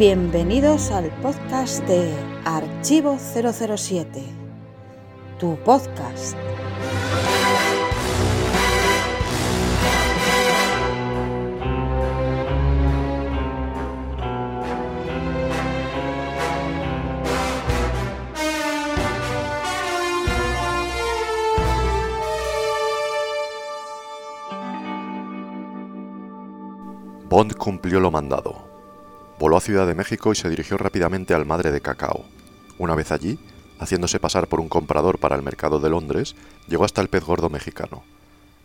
Bienvenidos al podcast de Archivo 007, tu podcast. Bond cumplió lo mandado. Voló a Ciudad de México y se dirigió rápidamente al Madre de Cacao. Una vez allí, haciéndose pasar por un comprador para el mercado de Londres, llegó hasta el pez gordo mexicano.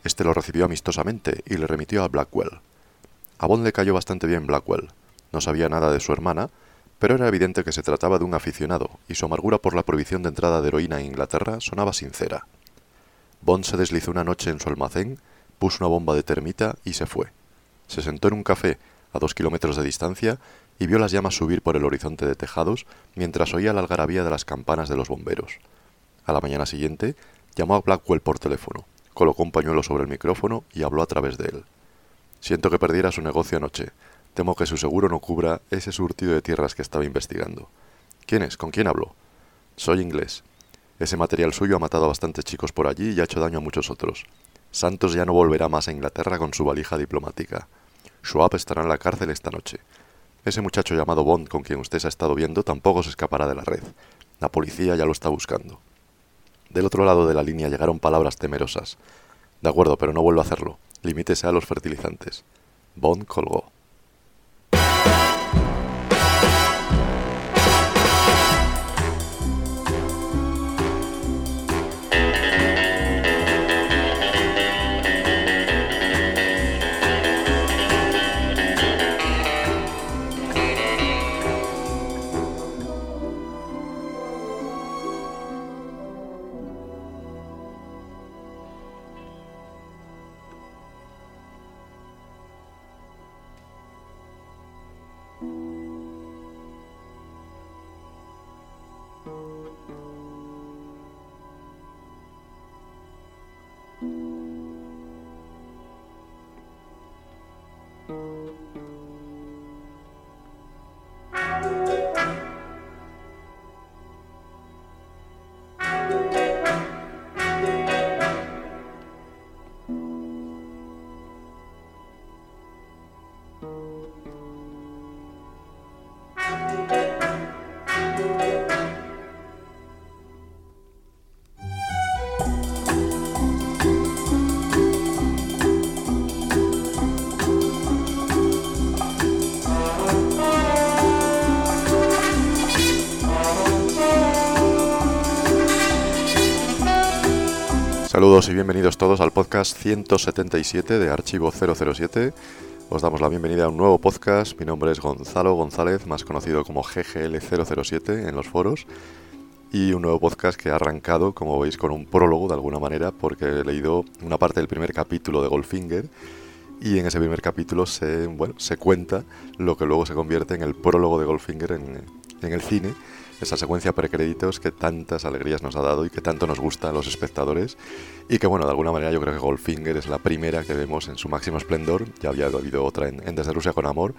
Este lo recibió amistosamente y le remitió a Blackwell. A Bond le cayó bastante bien Blackwell. No sabía nada de su hermana, pero era evidente que se trataba de un aficionado, y su amargura por la prohibición de entrada de heroína en Inglaterra sonaba sincera. Bond se deslizó una noche en su almacén, puso una bomba de termita y se fue. Se sentó en un café a dos kilómetros de distancia y vio las llamas subir por el horizonte de tejados mientras oía la algarabía de las campanas de los bomberos. A la mañana siguiente llamó a Blackwell por teléfono, colocó un pañuelo sobre el micrófono y habló a través de él. Siento que perdiera su negocio anoche. Temo que su seguro no cubra ese surtido de tierras que estaba investigando. ¿Quién es? ¿Con quién hablo? Soy inglés. Ese material suyo ha matado a bastantes chicos por allí y ha hecho daño a muchos otros. Santos ya no volverá más a Inglaterra con su valija diplomática. Schwab estará en la cárcel esta noche. Ese muchacho llamado Bond con quien usted se ha estado viendo tampoco se escapará de la red. La policía ya lo está buscando. Del otro lado de la línea llegaron palabras temerosas. De acuerdo, pero no vuelvo a hacerlo. Limítese a los fertilizantes. Bond colgó. Y bienvenidos todos al podcast 177 de Archivo 007. Os damos la bienvenida a un nuevo podcast. Mi nombre es Gonzalo González, más conocido como GGL007 en los foros. Y un nuevo podcast que ha arrancado, como veis, con un prólogo de alguna manera, porque he leído una parte del primer capítulo de Goldfinger. Y en ese primer capítulo se, bueno, se cuenta lo que luego se convierte en el prólogo de Goldfinger en, en el cine esa secuencia precréditos que tantas alegrías nos ha dado y que tanto nos gusta a los espectadores y que bueno, de alguna manera yo creo que Goldfinger es la primera que vemos en su máximo esplendor, ya había habido otra en, Desde Rusia con Amor,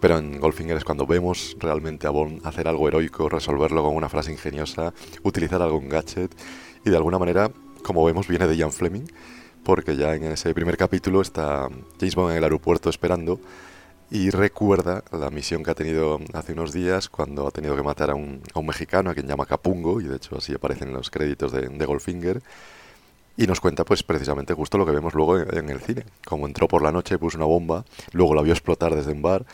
pero en Goldfinger es cuando vemos realmente a Bond hacer algo heroico, resolverlo con una frase ingeniosa, utilizar algún gadget y de alguna manera, como vemos, viene de Ian Fleming, porque ya en ese primer capítulo está James Bond en el aeropuerto esperando y recuerda la misión que ha tenido hace unos días cuando ha tenido que matar a un, a un mexicano a quien llama Capungo y de hecho así aparecen los créditos de, de Goldfinger y nos cuenta pues precisamente justo lo que vemos luego en, el cine como entró por la noche puso una bomba luego la vio explotar desde un bar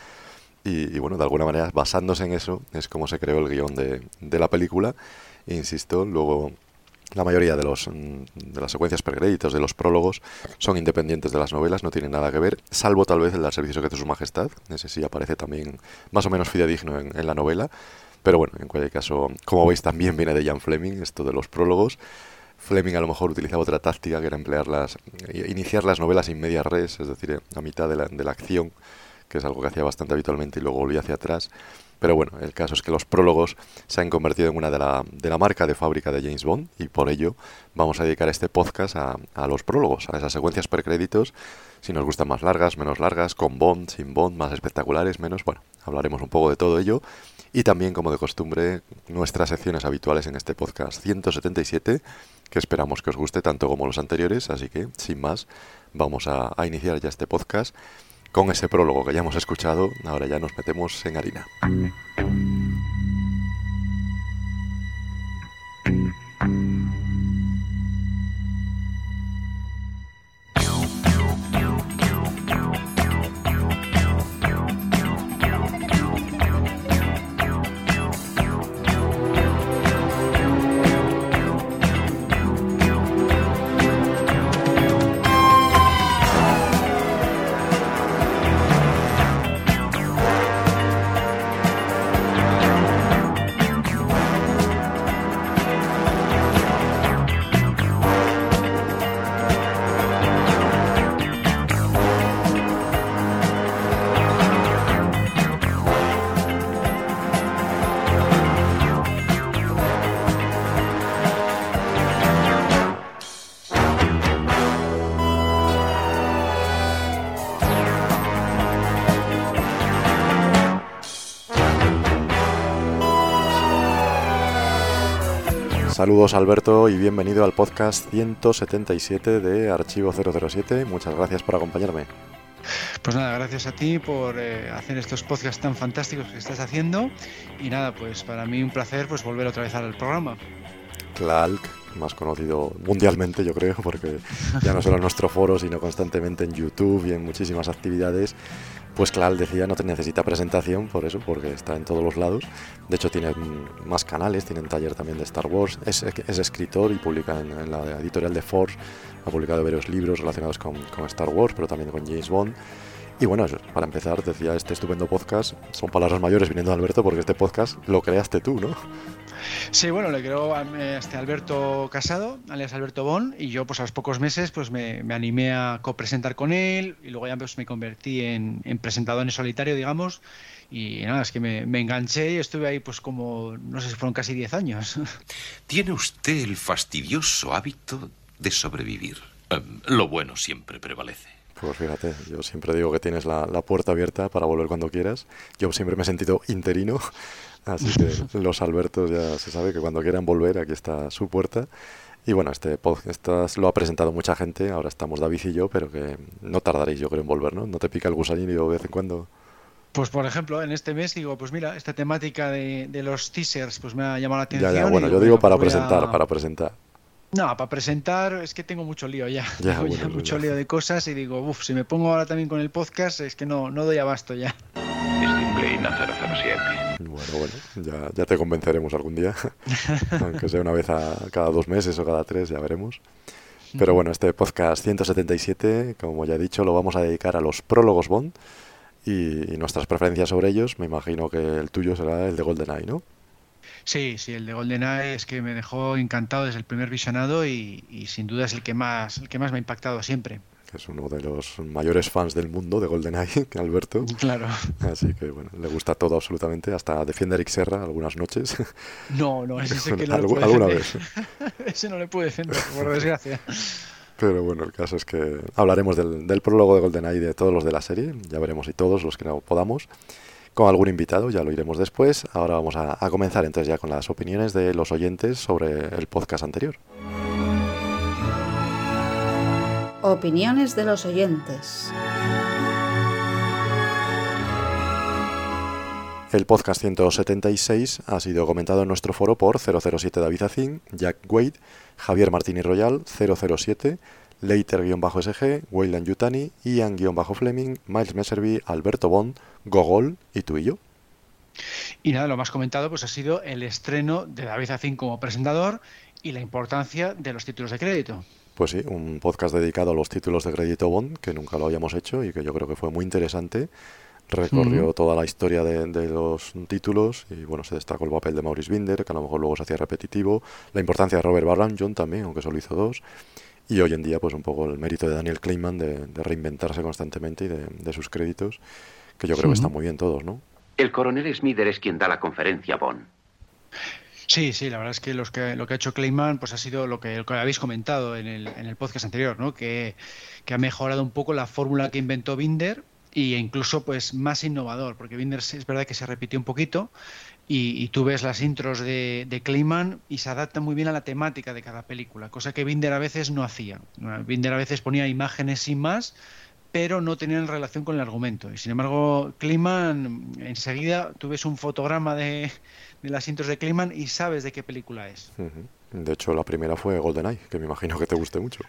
y, y, bueno de alguna manera basándose en eso es como se creó el guion de, de la película e insisto luego la mayoría de, los, mm, de las secuencias precréditos, de los prólogos, son independientes de las novelas, no tienen nada que ver, salvo tal vez el del servicio que hace su majestad, ese sí aparece también más o menos fidedigno en, en la novela, pero bueno, en cualquier caso, como veis también viene de Jan Fleming, esto de los prólogos, Fleming a lo mejor utilizaba otra táctica que era emplearlas, iniciar las novelas in media res, es decir, a mitad de la, de la acción, que es algo que hacía bastante habitualmente y luego volvía hacia atrás, pero bueno, el caso es que los prólogos se han convertido en una de la, de la marca de fábrica de James Bond y por ello vamos a dedicar este podcast a, a los prólogos, a esas secuencias precréditos, si nos gustan más largas, menos largas, con Bond, sin Bond, más espectaculares, menos, bueno, hablaremos un poco de todo ello. Y también, como de costumbre, nuestras secciones habituales en este podcast 177, que esperamos que os guste tanto como los anteriores. Así que, sin más, vamos a, a iniciar ya este podcast con ese prólogo que ya hemos escuchado. Ahora ya nos metemos en harina. Saludos Alberto y bienvenido al podcast 177 de Archivo 007. Muchas gracias por acompañarme. Pues nada, gracias a ti por eh, hacer estos podcasts tan fantásticos que estás haciendo y nada, pues para mí un placer pues volver otra vez al programa. Clark, más conocido mundialmente yo creo, porque ya no solo en nuestro foro, sino constantemente en YouTube y en muchísimas actividades pues Clal decía no te necesita presentación por eso, porque está en todos los lados. De hecho tiene más canales, tiene un taller también de Star Wars, es, escritor y publica en, la editorial de Force, ha publicado varios libros relacionados con, con Star Wars, pero también con James Bond. Y bueno, para empezar, decía este estupendo podcast, son palabras mayores viniendo de Alberto, porque este podcast lo creaste tú, ¿no? Sí, bueno, le creo a este Alberto Casado, alias Alberto Bon, y yo pues a los pocos meses pues me, animé a copresentar con él y luego ya pues me convertí en, presentador en solitario, digamos, y nada, es que me, enganché y estuve ahí pues como, no sé si fueron casi 10 años. Tiene usted el fastidioso hábito de sobrevivir. Em, lo bueno siempre prevalece. Pues fíjate, yo siempre digo que tienes la, la, puerta abierta para volver cuando quieras. Yo siempre me he sentido interino Así que los Albertos ya se sabe que cuando quieran volver, aquí está su puerta. Y bueno, este podcast lo ha presentado mucha gente, ahora estamos David y yo, pero que no tardaréis yo creo en volver, ¿no? ¿No te pica el gusanillo de vez en cuando? Pues por ejemplo, en este mes digo, pues mira, esta temática de, los teasers pues me ha llamado la atención. Ya, ya, bueno, yo digo para presentar, para presentar. No, para presentar es que tengo mucho lío ya. ya, mucho lío de cosas y digo, uff, si me pongo ahora también con el podcast es que no, no doy abasto ya. Bueno, bueno, ya, ya te convenceremos algún día, aunque sea una vez a cada dos meses o cada tres, ya veremos. Pero bueno, este podcast 177, como ya he dicho, lo vamos a dedicar a los prólogos Bond y, nuestras preferencias sobre ellos. Me imagino que el tuyo será el de GoldenEye, ¿no? Sí, sí, el de GoldenEye es que me dejó encantado desde el primer visionado y, y sin duda es el que más, el que más me ha impactado siempre es uno de los mayores fans del mundo de GoldenEye, Alberto. Claro. Así que bueno, le gusta todo absolutamente, hasta defiende a Eric Serra algunas noches. No, no, ese sí que no alguna vez. ese no le puede defender, por desgracia. Pero bueno, el caso es que hablaremos del, del prólogo de GoldenEye y de todos los de la serie, ya veremos si todos los que no podamos. Con algún invitado, ya lo iremos después. Ahora vamos a, a comenzar entonces ya con las opiniones de los oyentes sobre el podcast anterior. Opiniones de los oyentes. El podcast 176 ha sido comentado en nuestro foro por 007 David Azin, Jack Wade, Javier Martínez Royal, 007, Leiter-SG, Wayland Yutani, Ian-Fleming, Miles Messerby, Alberto Bond, Gogol y tú y yo. Y nada, lo más comentado pues ha sido el estreno de David Azin como presentador y la importancia de los títulos de crédito. Pues sí, un podcast dedicado a los títulos de crédito Bond, que nunca lo habíamos hecho y que yo creo que fue muy interesante. Recorrió toda la historia de, los títulos y bueno, se destacó el papel de Maurice Binder, que a lo mejor luego se hacía repetitivo, la importancia de Robert Barranjon también, aunque solo hizo dos, y hoy en día pues un poco el mérito de Daniel Kleinman de, reinventarse constantemente y de, sus créditos, que yo creo que están muy bien todos, ¿no? El coronel Smither es quien da la conferencia Bond. Sí, sí, la verdad es que, los que lo que ha hecho Clayman pues ha sido lo que, lo que habéis comentado en el, en el podcast anterior, ¿no? Que, que, ha mejorado un poco la fórmula que inventó Binder y incluso pues más innovador, porque Binder es verdad que se repitió un poquito y, tú ves las intros de, de Clayman y se adapta muy bien a la temática de cada película, cosa que Binder a veces no hacía. Binder a veces ponía imágenes sin más, pero no tenían relación con el argumento. Y sin embargo, Kliman, enseguida tú ves un fotograma de, las intros de Kliman y sabes de qué película es. De hecho, la primera fue GoldenEye, que me imagino que te guste mucho.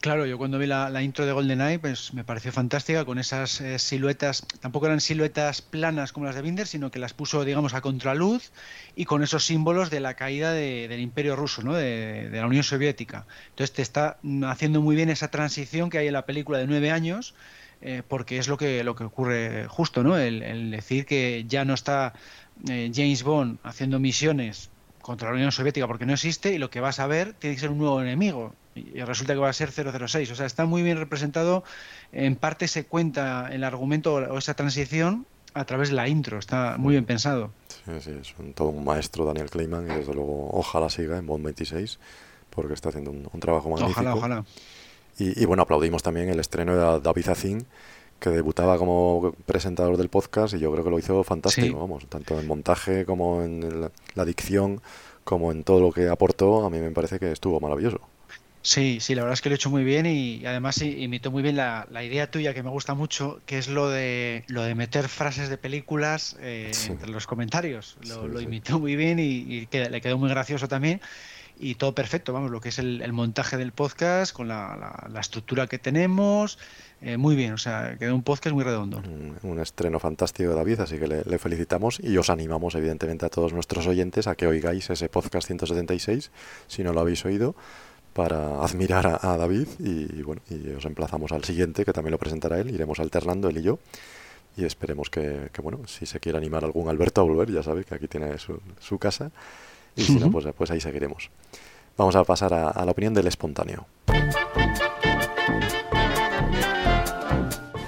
Claro, yo cuando vi la, intro de GoldenEye, pues me pareció fantástica con esas eh, siluetas, tampoco eran siluetas planas como las de Binder, sino que las puso, digamos, a contraluz y con esos símbolos de la caída del Imperio Ruso, ¿no? de, la Unión Soviética. Entonces te está haciendo muy bien esa transición que hay en la película de nueve años, eh, porque es lo que, lo que ocurre justo, ¿no? El, decir que ya no está eh, James Bond haciendo misiones contra la Unión Soviética porque no existe y lo que vas a ver tiene que ser un nuevo enemigo y resulta que va a ser 006. O sea, está muy bien representado. En parte se cuenta el argumento o esa transición a través de la intro. Está muy bien pensado. Sí, sí, es todo un maestro Daniel Kleiman y desde luego ojalá siga en Bond 26 porque está haciendo un, trabajo magnífico. Ojalá, ojalá. Y, bueno, aplaudimos también el estreno de David Azin que debutaba como presentador del podcast y yo creo que lo hizo fantástico, vamos, tanto en montaje como en la, la dicción, como en todo lo que aportó, a mí me parece que estuvo maravilloso. Sí, sí, la verdad es que lo he hecho muy bien y, además imitó muy bien la, idea tuya que me gusta mucho, que es lo de lo de meter frases de películas eh, entre los comentarios. Lo, imitó muy bien y, le quedó muy gracioso también y todo perfecto, vamos, lo que es el, montaje del podcast con la, estructura que tenemos, eh, muy bien, o sea, quedó un podcast muy redondo. Un, estreno fantástico, David, así que le, felicitamos y os animamos, evidentemente, a todos nuestros oyentes a que oigáis ese podcast 176, si no lo habéis oído para admirar a, David y, bueno, y os emplazamos al siguiente que también lo presentará él, iremos alternando él y yo y esperemos que, bueno, si se quiere animar algún Alberto a volver, ya sabe que aquí tiene su, casa y si no, pues, pues ahí seguiremos. Vamos a pasar a la opinión del espontáneo.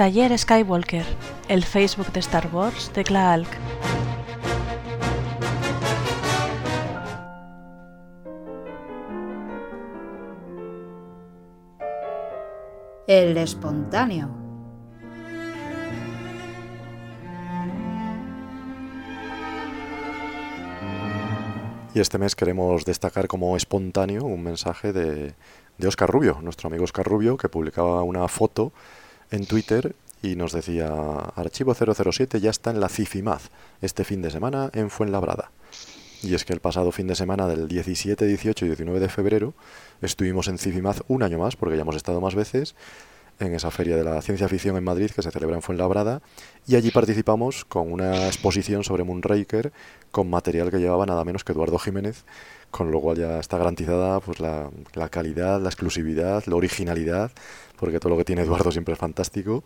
Taller Skywalker, el Facebook de Star Wars de Klaalk. El espontáneo. Y este mes queremos destacar como espontáneo un mensaje de, de Oscar Rubio, nuestro amigo Oscar Rubio, que publicaba una foto en Twitter y nos decía, Archivo 007 ya está en la CIFIMAZ este fin de semana en Fuenlabrada. Y es que el pasado fin de semana del 17, 18 y 19 de febrero estuvimos en CIFIMAZ un año más, porque ya hemos estado más veces, en esa feria de la ciencia ficción en Madrid que se celebra en Fuenlabrada y allí participamos con una exposición sobre Moonraker con material que llevaba nada menos que Eduardo Jiménez, con lo cual ya está garantizada pues la, la calidad, la exclusividad, la originalidad porque todo lo que tiene Eduardo siempre es fantástico.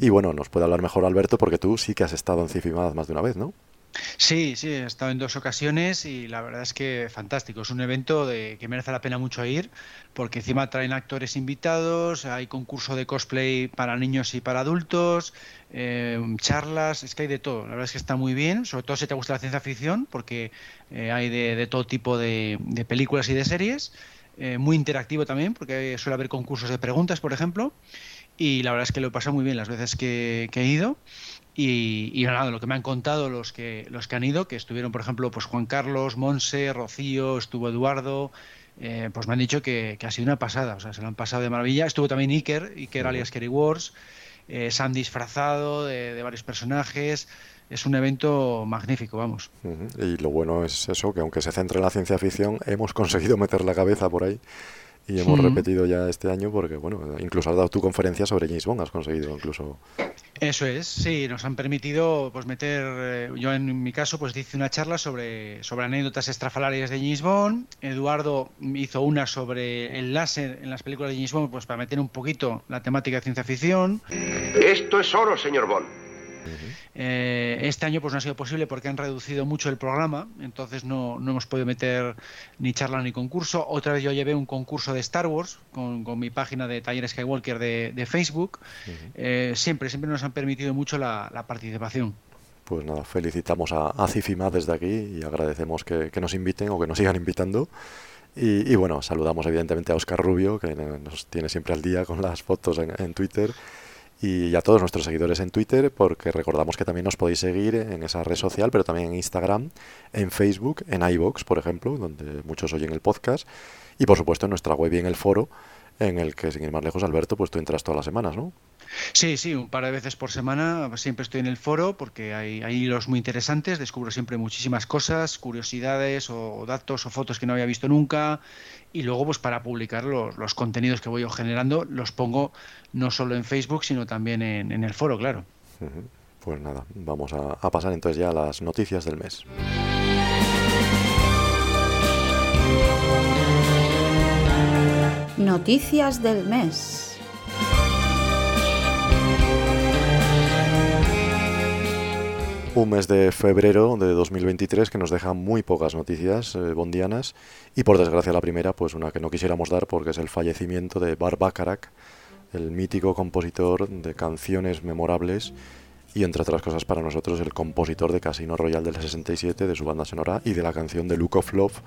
Y bueno, nos puede hablar mejor Alberto, porque tú sí que has estado en Cifimad más de una vez, ¿no? Sí, sí, he estado en dos ocasiones y la verdad es que fantástico. Es un evento de, que merece la pena mucho ir porque encima traen actores invitados, hay concurso de cosplay para niños y para adultos, eh, charlas, es que hay de todo. La verdad es que está muy bien, sobre todo si te gusta la ciencia ficción porque eh, hay de, todo tipo de películas y de series. Eh, muy interactivo también, porque suele haber concursos de preguntas, por ejemplo, y la verdad es que lo he pasado muy bien las veces que, he ido. Y, nada, lo que me han contado los que, los que han ido, que estuvieron, por ejemplo, pues Juan Carlos, Monse, Rocío, estuvo Eduardo, eh, pues me han dicho que, ha sido una pasada, o sea, se lo han pasado de maravilla. Estuvo también Iker, Iker alias Kerry Wars, eh, se han disfrazado de varios personajes, es un evento magnífico, vamos. Y lo bueno es eso, que aunque se centre en la ciencia ficción, hemos conseguido meter la cabeza por ahí y hemos repetido ya este año porque, bueno, incluso has dado tu conferencia sobre James Bond, has conseguido incluso... Eso es, sí, nos han permitido pues meter, eh, yo en mi caso pues hice una charla sobre, sobre anécdotas estrafalarias de James Bond, Eduardo hizo una sobre el láser en las películas de James Bond pues para meter un poquito la temática de ciencia ficción. Esto es oro, señor Bond. Eh, este año pues no ha sido posible porque han reducido mucho el programa, entonces no, no, hemos podido meter ni charla ni concurso. Otra vez yo llevé un concurso de Star Wars con, con mi página de Taller Skywalker de, de Facebook. Eh, siempre, siempre nos han permitido mucho la, la participación. Pues nada, felicitamos a, a Cifima desde aquí y agradecemos que, que nos inviten o que nos sigan invitando. Y, y, bueno, saludamos evidentemente a Oscar Rubio, que nos tiene siempre al día con las fotos en, en, Twitter, y a todos nuestros seguidores en Twitter, porque recordamos que también nos podéis seguir en esa red social, pero también en Instagram, en Facebook, en iVoox, por ejemplo, donde muchos oyen el podcast, y por supuesto en nuestra web y en el foro, en el que, sin ir más lejos, Alberto, pues tú entras todas las semanas, ¿no? Sí, sí, un par de veces por semana siempre estoy en el foro porque hay, hay hilos muy interesantes, descubro siempre muchísimas cosas, curiosidades o datos o fotos que no había visto nunca y luego pues para publicar los, los contenidos que voy generando los pongo no solo en Facebook sino también en, en el foro, claro. Pues nada, vamos a, a pasar entonces ya a las noticias del mes. Noticias del mes. Un mes de febrero de 2023 que nos deja muy pocas noticias eh, bondianas y por desgracia la primera, pues una que no quisiéramos dar porque es el fallecimiento de Bar Bacharach, el mítico compositor de canciones memorables y entre otras cosas para nosotros el compositor de Casino Royale del 67, de su banda sonora y de la canción de Look of Love,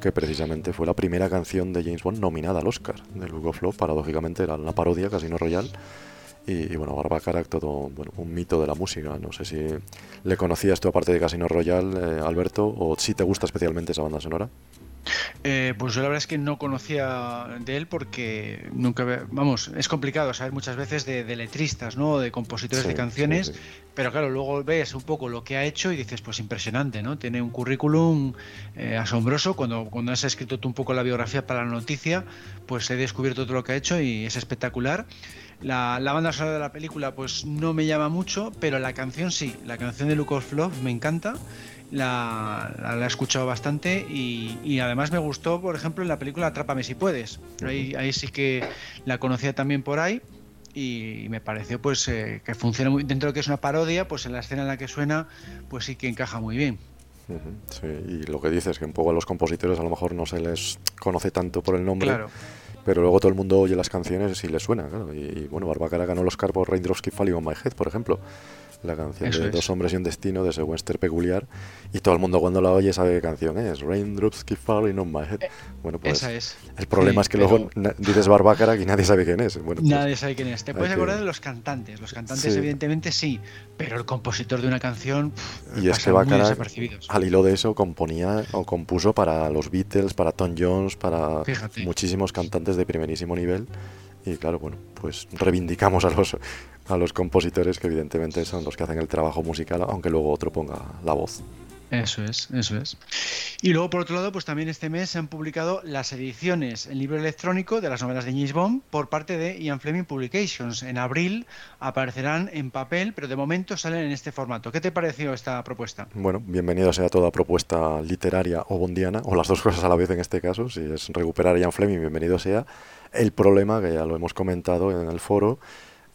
que precisamente fue la primera canción de James Bond nominada al Oscar. De Look of Love, paradójicamente era una parodia, Casino Royale y, y, bueno, Barbacarac, todo bueno, un mito de la música. No sé si le conocías tú aparte de Casino Royale, eh, Alberto, o si te gusta especialmente esa banda sonora. Eh, pues yo la verdad es que no conocía de él porque nunca, vamos, es complicado saber muchas veces de, de letristas, ¿no? De compositores sí, de canciones, sí, sí. pero claro, luego ves un poco lo que ha hecho y dices, pues impresionante, ¿no? Tiene un currículum eh, asombroso. Cuando, cuando has escrito tú un poco la biografía para la noticia, pues he descubierto todo lo que ha hecho y es espectacular. La, la, banda sonora de la película pues no me llama mucho, pero la canción sí, la canción de of Love me encanta, la, la, la he escuchado bastante y, y, además me gustó, por ejemplo, en la película Atrápame si puedes, ahí, ahí sí que la conocía también por ahí y me pareció pues eh, que funciona muy dentro de que es una parodia, pues en la escena en la que suena pues sí que encaja muy bien. Sí, y lo que dices, que un poco a los compositores a lo mejor no se les conoce tanto por el nombre. Claro pero luego todo el mundo oye las canciones y le suena, claro. Y, y bueno, Barbacara ganó el Oscar por Raindrops Keep Falling on My Head, por ejemplo. La canción Eso de es. Dos hombres y un destino de ese western peculiar. Y todo el mundo cuando la oye sabe qué canción es. Raindrops Keep Falling on My Head. Bueno, pues Esa es. el problema sí, es que pero... luego dices Barbacara y nadie sabe quién es. Bueno, pues nadie sabe quién es. Te puedes acordar que... de los cantantes. Los cantantes, sí. evidentemente, sí. Pero el compositor de una canción. Pff, y es que al hilo de eso, componía o compuso para los Beatles, para Tom Jones, para Fíjate. muchísimos cantantes de primerísimo nivel y claro, bueno, pues reivindicamos a los, a los compositores que evidentemente son los que hacen el trabajo musical, aunque luego otro ponga la voz. Eso es, eso es. Y luego, por otro lado, pues también este mes se han publicado las ediciones en libro electrónico de las novelas de James Bond por parte de Ian Fleming Publications. En abril aparecerán en papel, pero de momento salen en este formato. ¿Qué te pareció esta propuesta? Bueno, bienvenido sea toda propuesta literaria o bondiana, o las dos cosas a la vez en este caso. Si es recuperar a Ian Fleming, bienvenido sea. El problema, que ya lo hemos comentado en el foro,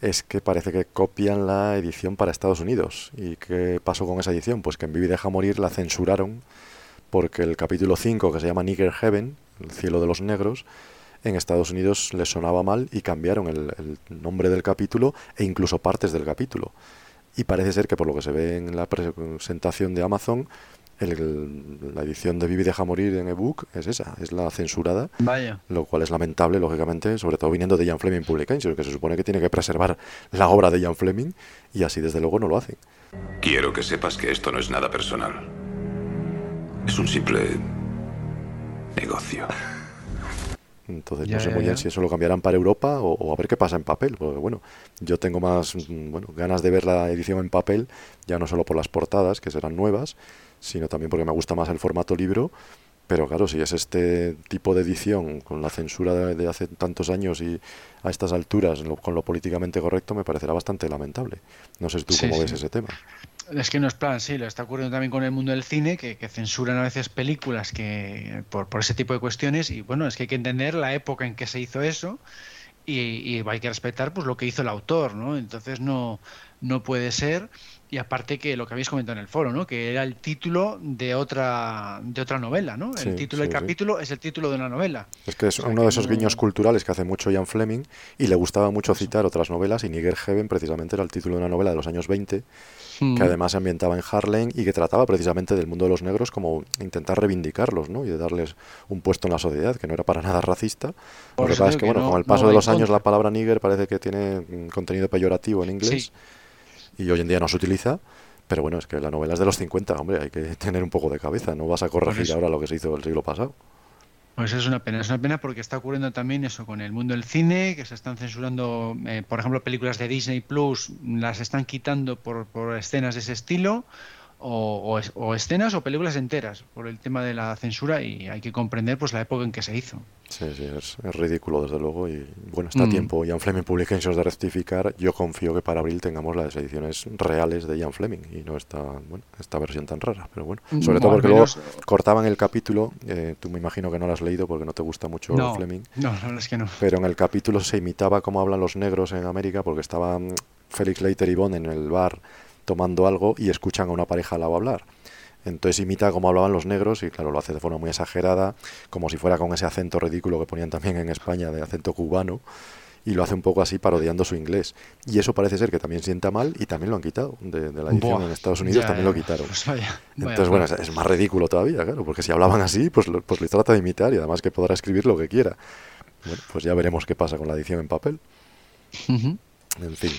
es que parece que copian la edición para Estados Unidos. ¿Y qué pasó con esa edición? Pues que en Vivi deja morir la censuraron porque el capítulo 5, que se llama Nigger Heaven, el cielo de los negros, en Estados Unidos les sonaba mal y cambiaron el, el, nombre del capítulo e incluso partes del capítulo. Y parece ser que por lo que se ve en la presentación de Amazon, el, la edición de Vivi deja morir en ebook es esa, es la censurada. Vaya. Lo cual es lamentable, lógicamente, sobre todo viniendo de Ian Fleming Publications, que se supone que tiene que preservar la obra de Ian Fleming y así desde luego no lo hacen. Quiero que sepas que esto no es nada personal. Es un simple negocio. Entonces ya, no sé muy ya, bien ya. si eso lo cambiarán para Europa o, o, a ver qué pasa en papel. Porque bueno, yo tengo más bueno, ganas de ver la edición en papel, ya no solo por las portadas, que serán nuevas, sino también porque me gusta más el formato libro. Pero claro, si es este tipo de edición con la censura de, de hace tantos años y a estas alturas lo, con lo políticamente correcto, me parecerá bastante lamentable. No sé tú sí, cómo sí. ves ese tema. Es que no es plan, sí, lo está ocurriendo también con el mundo del cine, que, que censuran a veces películas que por, por, ese tipo de cuestiones. Y bueno, es que hay que entender la época en que se hizo eso y, y hay que respetar pues lo que hizo el autor, ¿no? Entonces no, no puede ser Y aparte que lo que habéis comentado en el foro, ¿no? Que era el título de otra de otra novela, ¿no? Sí, el título del sí. capítulo es el título de una novela. Es que es O sea, uno que de esos no- guiños culturales que hace mucho Ian Fleming y le gustaba mucho citar otras novelas y Nigger Heaven precisamente era el título de una novela de los años 20 Mm. que además se ambientaba en Harlem y que trataba precisamente del mundo de los negros como intentar reivindicarlos ¿no? y de darles un puesto en la sociedad, que no era para nada racista. Por Lo que pasa es que, que bueno, no- con el paso no de los años contra. la palabra nigger parece que tiene mm, contenido peyorativo en inglés y hoy en día no se utiliza. Pero bueno, es que la novela es de los 50, hombre, hay que tener un poco de cabeza, no vas a corregir eso. ahora lo que se hizo el siglo pasado. Pues es una pena, es una pena porque está ocurriendo también eso con el mundo del cine, que se están censurando, eh, por ejemplo, películas de Disney Plus, las están quitando por, por escenas de ese estilo, o, o es- o escenas o películas enteras, por el tema de la censura, y hay que comprender pues la época en que se hizo. Sí, sí, es, es ridículo desde luego y bueno, está a Mm. tiempo Ian Fleming Publications de rectificar. Yo confío que para abril tengamos las ediciones reales de Ian Fleming y no esta, bueno, esta versión tan rara, pero bueno, Mm, sobre todo porque menos- luego cortaban el capítulo, eh, tú me imagino que no lo has leído porque no te gusta mucho No, Fleming, no, la verdad es que no. pero en el capítulo se imitaba cómo hablan los negros en América porque estaban Felix Leiter y Bond en el bar tomando algo y escuchan a una pareja al lado hablar. Entonces imita cómo hablaban los negros y claro, lo hace de forma muy exagerada, como si fuera con ese acento ridículo que ponían también en España de acento cubano y lo hace un poco así parodiando su inglés. Y eso parece ser que también sienta mal y también lo han quitado de, de la edición Buah, en Estados Unidos, ya, también lo quitaron. pues vaya, vaya Entonces, bueno, es, más ridículo todavía, claro, porque si hablaban así, pues, lo- pues le trata de imitar y además que podrá escribir lo que quiera. Bueno, pues ya veremos qué pasa con la edición en papel. En fin.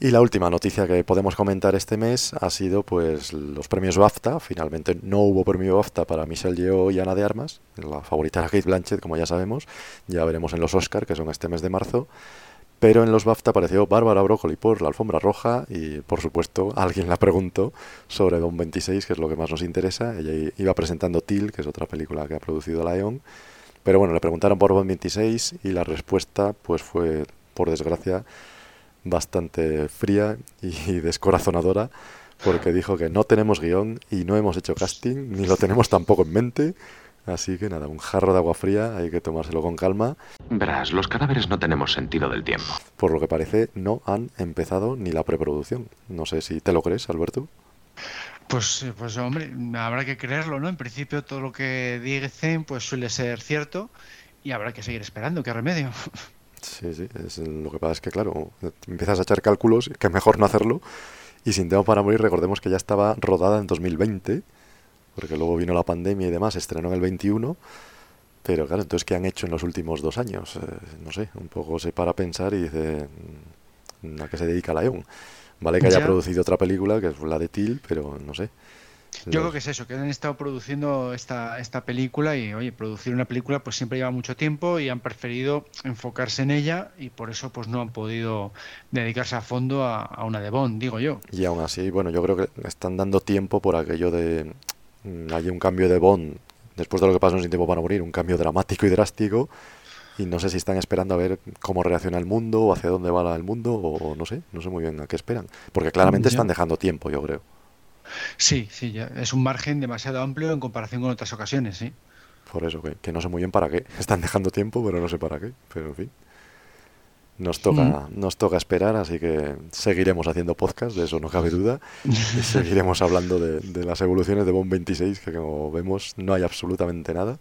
Y la última noticia que podemos comentar este mes ha sido pues los premios BAFTA. Finalmente no hubo premio BAFTA para Michelle Yeoh y Ana de Armas. La favorita era Kate Blanchett, como ya sabemos. Ya veremos en los Oscar, que son este mes de marzo. Pero en los BAFTA apareció Bárbara Broccoli por la alfombra roja y, por supuesto, alguien la preguntó sobre Don 26, que es lo que más nos interesa. Ella iba presentando Till, que es otra película que ha producido Lion. Pero bueno, le preguntaron por Don 26 y la respuesta pues fue, por desgracia, bastante fría y descorazonadora porque dijo que no tenemos guion y no hemos hecho casting, ni lo tenemos tampoco en mente. Así que nada, un jarro de agua fría, hay que tomárselo con calma. Verás, los cadáveres no tenemos sentido del tiempo. Por lo que parece, no han empezado ni la preproducción. No sé si te lo crees, Alberto. Pues, eh, pues hombre, habrá que creerlo, ¿no? En principio todo lo que dicen pues suele ser cierto y habrá que seguir esperando, qué remedio. Sí, sí, es, lo que pasa es que, claro, empiezas a echar cálculos, que mejor no hacerlo. Y Sin Tiempo para Morir, recordemos que ya estaba rodada en 2020, porque luego vino la pandemia y demás, se estrenó en el 21. Pero claro, entonces, ¿qué han hecho en los últimos dos años? Eh, no sé, un poco se para a pensar y dice, mm, ¿a qué se dedica Lion? Vale que haya Ya. producido otra película, que es la de Till, pero no sé. Yo Los- creo que es eso, que han estado produciendo esta, esta película y, oye, producir una película pues siempre lleva mucho tiempo y han preferido enfocarse en ella y por eso pues no han podido dedicarse a fondo a, a una de Bond, digo yo. Y aún así, bueno, yo creo que están dando tiempo por aquello de... mm, Hay un cambio de Bond, después de lo que pasó en Sin Tiempo para Morir, un cambio dramático y drástico. Y no sé si están esperando a ver cómo reacciona el mundo o hacia dónde va el mundo o, no sé, no sé muy bien a qué esperan. Porque claramente están dejando tiempo, yo creo. Sí, sí, ya es un margen demasiado amplio en comparación con otras ocasiones, sí. Por eso, que, que no sé muy bien para qué. Están dejando tiempo, pero no sé para qué. Pero en fin. Nos toca, nos toca esperar, así que seguiremos haciendo podcast, de eso no cabe duda. Y seguiremos hablando de, de las evoluciones de Bond 26, que como vemos no hay absolutamente nada.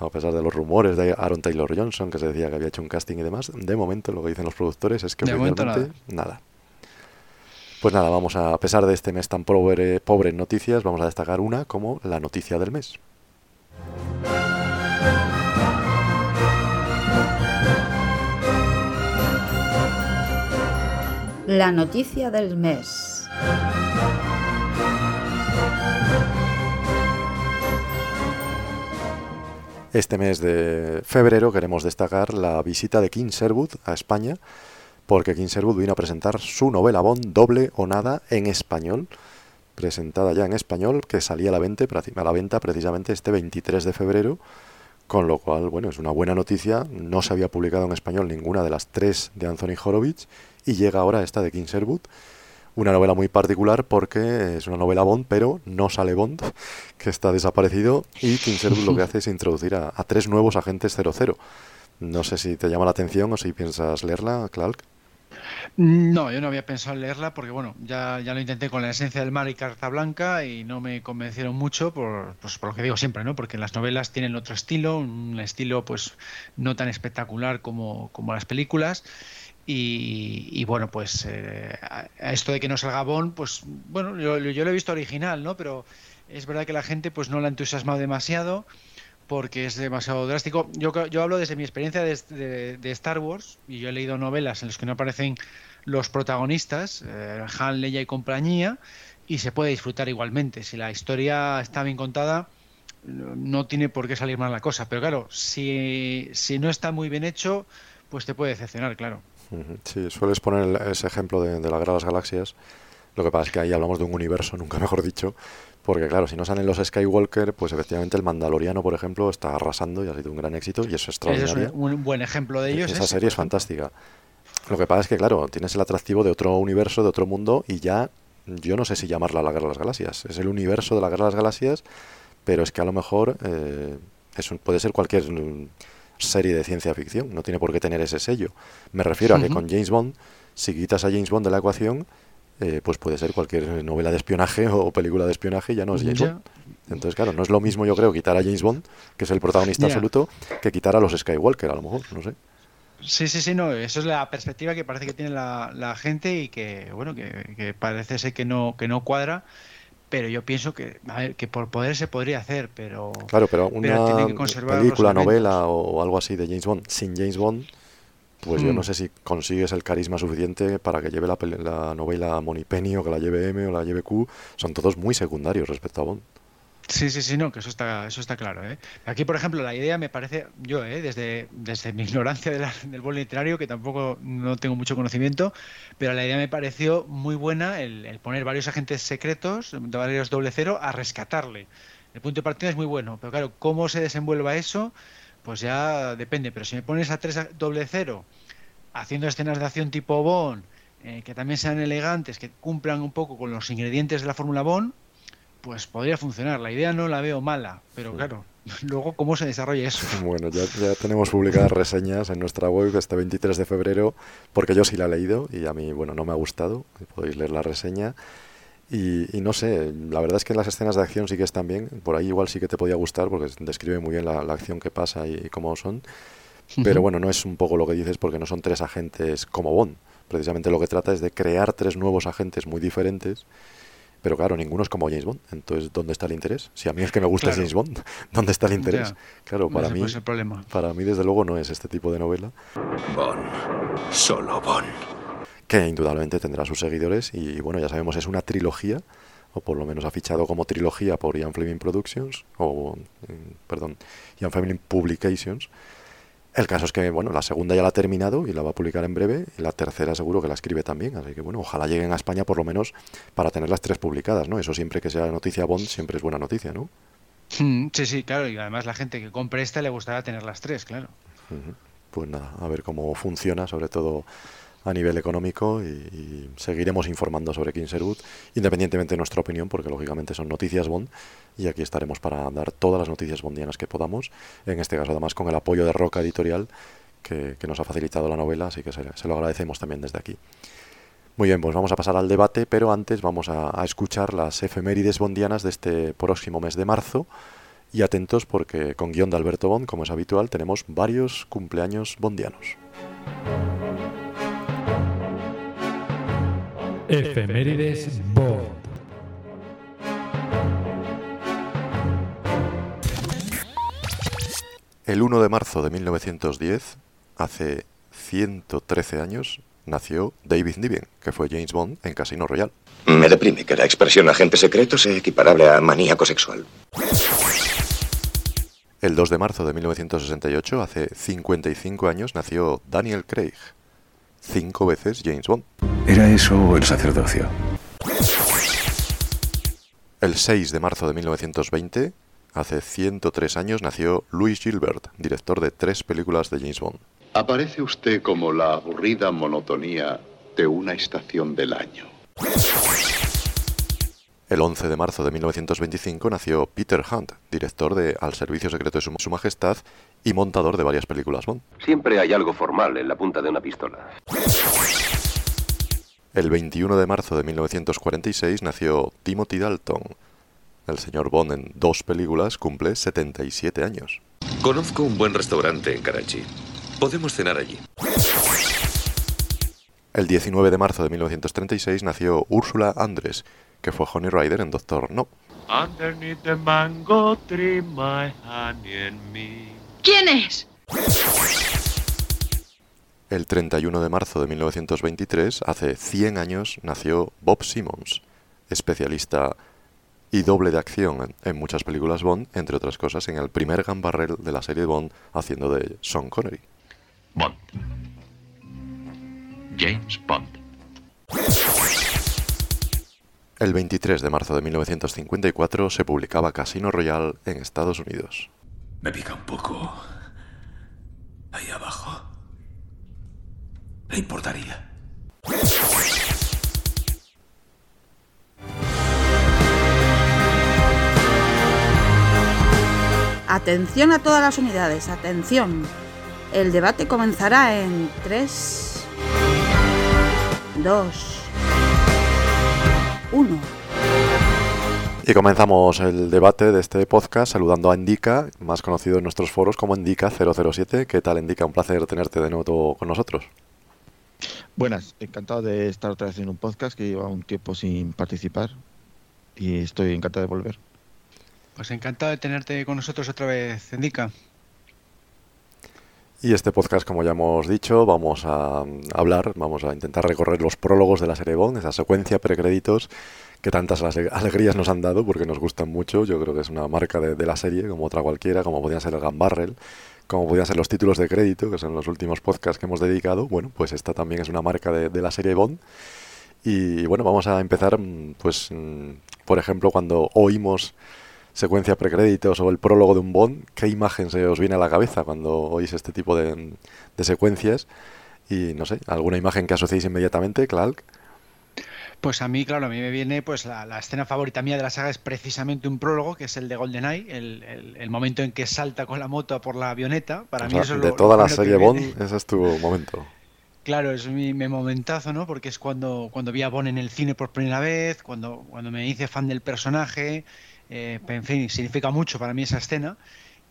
A pesar de los rumores de Aaron Taylor Johnson, que se decía que había hecho un casting y demás, de momento lo que dicen los productores es que De oficialmente nada. Pues nada, vamos a, a pesar de este mes tan pobre, pobre en noticias, vamos a destacar una como la noticia del mes. La noticia del mes. Este mes de febrero queremos destacar la visita de King Sherwood a España, porque King Sherwood vino a presentar su novela Bond Doble o Nada en español, presentada ya en español, que salía a la, venta, precisamente este 23 de febrero, con lo cual, bueno, es una buena noticia, no se había publicado en español ninguna de las tres de Anthony Horowitz, y llega ahora esta de King Sherwood, una novela muy particular porque es una novela Bond, pero no sale Bond, que está desaparecido, y King Sherwood lo que hace es introducir a, a tres nuevos agentes 00. No sé si te llama la atención o si piensas leerla, Clark. No, yo no había pensado en leerla porque, bueno, ya, ya lo intenté con la esencia del mar y carta blanca y no me convencieron mucho por, pues, por lo que digo siempre, ¿no? Porque las novelas tienen otro estilo, un estilo pues no tan espectacular como, como las películas. Y, bueno, pues eh, esto de que no salga Bond, pues bueno, yo, yo, lo he visto original, ¿no? Pero es verdad que la gente pues no la ha entusiasmado demasiado porque es demasiado drástico. Yo, yo hablo desde mi experiencia de, de, Star Wars y yo he leído novelas en las que no aparecen los protagonistas, eh, Han, Leia y compañía, y se puede disfrutar igualmente. Si la historia está bien contada, no tiene por qué salir mal la cosa. Pero claro, si, si no está muy bien hecho, pues te puede decepcionar, claro. Sí, sueles poner ese ejemplo de, de la Guerra de las Galaxias. Lo que pasa es que ahí hablamos de un universo, nunca mejor dicho, porque claro, si no salen los Skywalker, pues efectivamente el Mandaloriano, por ejemplo, está arrasando y ha sido un gran éxito y eso es extraordinario. es un, buen ejemplo de ellos. Esa serie es fantástica. Lo que pasa es que, claro, tienes el atractivo de otro universo, de otro mundo, y ya yo no sé si llamarla la Guerra de las Galaxias. Es el universo de la Guerra de las Galaxias, pero es que a lo mejor eh, puede ser cualquier serie de ciencia ficción, no tiene por qué tener ese sello. Me refiero a que con James Bond, si quitas a James Bond de la ecuación, eh, pues puede ser cualquier novela de espionaje o película de espionaje, ya no es James Bond. Entonces, claro, no es lo mismo, yo creo, quitar a James Bond, que es el protagonista absoluto, que quitar a los Skywalker, a lo mejor, no sé. Sí, sí, sí, no, eso es la perspectiva que parece que tiene la, gente y que, bueno, que, parece ser que no, que no cuadra, pero yo pienso que, a ver, que por poder se podría hacer, pero... Claro, pero una película, novela o algo así de James Bond sin James Bond, pues yo no hmm. sé si consigues el carisma suficiente para que lleve la, la novela Penny o que la lleve M o la lleve Q, son todos muy secundarios respecto a Bond. Sí, sí, sí, no, que eso está, eso está claro. ¿eh? Aquí, por ejemplo, la idea me parece, yo, ¿eh? desde, desde mi ignorancia del bol literario, que tampoco no tengo mucho conocimiento, pero la idea me pareció muy buena el, poner varios agentes secretos, varios doble cero, a rescatarle. El punto de partida es muy bueno, pero claro, cómo se desenvuelva eso, pues ya depende. Pero si me pones a tres doble cero, haciendo escenas de acción tipo Bond, eh, que también sean elegantes, que cumplan un poco con los ingredientes de la fórmula Bond, pues podría funcionar. La idea no la veo mala, pero claro, luego cómo se desarrolla eso. Bueno, ya, tenemos publicadas reseñas en nuestra web este 23 de febrero, porque yo sí la he leído y a mí, bueno, no me ha gustado. Podéis leer la reseña. Y, no sé, la verdad es que las escenas de acción sí que están bien. Por ahí igual sí que te podía gustar porque describe muy bien la, acción que pasa y, cómo son. Pero bueno, no es un poco lo que dices porque no son tres agentes como Bond. Precisamente lo que trata es de crear tres nuevos agentes muy diferentes pero claro, ninguno es como James Bond. Entonces, ¿dónde está el interés? Si a mí es que me gusta James Bond, ¿dónde está el interés? Claro, para mí, para mí desde luego no es este tipo de novela. Bond, solo Bond. Que indudablemente tendrá sus seguidores y bueno, ya sabemos, es una trilogía, o por lo menos ha fichado como trilogía por Ian Fleming Productions, o, mm, perdón, Ian Fleming Publications, el caso es que, bueno, la segunda ya la ha terminado y la va a publicar en breve, y la tercera seguro que la escribe también, así que, bueno, ojalá lleguen a España por lo menos para tener las tres publicadas, ¿no? Eso siempre que sea noticia Bond, siempre es buena noticia, ¿no? Mm, sí, sí, claro, y además la gente que compre esta le gustará tener las tres, claro. Pues nada, a ver cómo funciona, sobre todo a nivel económico y, seguiremos informando sobre Kinserud, independientemente de nuestra opinión, porque lógicamente son noticias Bond y aquí estaremos para dar todas las noticias bondianas que podamos, en este caso además con el apoyo de Roca Editorial que, nos ha facilitado la novela, así que se, lo agradecemos también desde aquí. Muy bien, pues vamos a pasar al debate, pero antes vamos a, a escuchar las efemérides bondianas de este próximo mes de marzo. Y atentos porque con guion de Alberto Bond, como es habitual, tenemos varios cumpleaños bondianos. Efemérides Bond. El 1 de marzo de 1910, hace 113 años, nació David Niven, que fue James Bond en Casino Royale. Me deprime que la expresión agente secreto sea equiparable a maníaco sexual. El 2 de marzo de 1968, hace 55 años, nació Daniel Craig, cinco veces James Bond. ¿Era eso el sacerdocio? El 6 de marzo de 1920, hace 103 años, nació Louis Gilbert, director de tres películas de James Bond. Aparece usted como la aburrida monotonía de una estación del año. El 11 de marzo de 1925 nació Peter Hunt, director de Al Servicio Secreto de Su, Majestad y montador de varias películas Bond. Siempre hay algo formal en la punta de una pistola. El 21 de marzo de 1946 nació Timothy Dalton. El señor Bond en dos películas cumple 77 años. Conozco un buen restaurante en Karachi. Podemos cenar allí. El 19 de marzo de 1936 nació Úrsula Andrés, que fue Honey Rider en Doctor No. Underneath the mango tree, my honey and me. ¿Quién es? El 31 de marzo de 1923, hace 100 años, nació Bob Simmons, especialista y doble de acción en, en muchas películas Bond, entre otras cosas en el primer gambarrel de la serie Bond haciendo de Sean Connery. Bond. James Bond. El 23 de marzo de 1954 se publicaba Casino Royale en Estados Unidos. Me pica un poco. Ahí abajo. ¿Le importaría? Atención a todas las unidades, atención. El debate comenzará en 3, 2, 1. Y comenzamos el debate de este podcast saludando a Indica, más conocido en nuestros foros como Indica007. ¿Qué tal, Indica? Un placer tenerte de nuevo con nosotros. Buenas, encantado de estar otra vez en un podcast que lleva un tiempo sin participar y estoy encantado de volver. Pues encantado de tenerte con nosotros otra vez, Indica. Y este podcast, como ya hemos dicho, vamos a hablar, vamos a intentar recorrer los prólogos de la serie Bond, esa secuencia precréditos que tantas alegrías nos han dado porque nos gustan mucho. Yo creo que es una marca de, la serie, como otra cualquiera, como podía ser el Gambarrel, como podían ser los títulos de crédito, que son los últimos podcasts que hemos dedicado. Bueno, pues esta también es una marca de, de la serie Bond. Y bueno, vamos a empezar, pues, por ejemplo, cuando oímos secuencia precréditos o el prólogo de un Bond, ¿qué imagen se os viene a la cabeza cuando oís este tipo de, de secuencias? Y no sé, ¿alguna imagen que asociéis inmediatamente, Clark? Pues a mí, claro, a mí me viene pues la, la, escena favorita mía de la saga es precisamente un prólogo, que es el de GoldenEye, el, el, el momento en que salta con la moto por la avioneta. Para o mí sea, eso es de lo, toda lo la serie Bond, ese es tu momento. Claro, es mi, mi momentazo, ¿no? Porque es cuando, cuando vi a Bond en el cine por primera vez, cuando, cuando me hice fan del personaje, eh, en fin, significa mucho para mí esa escena.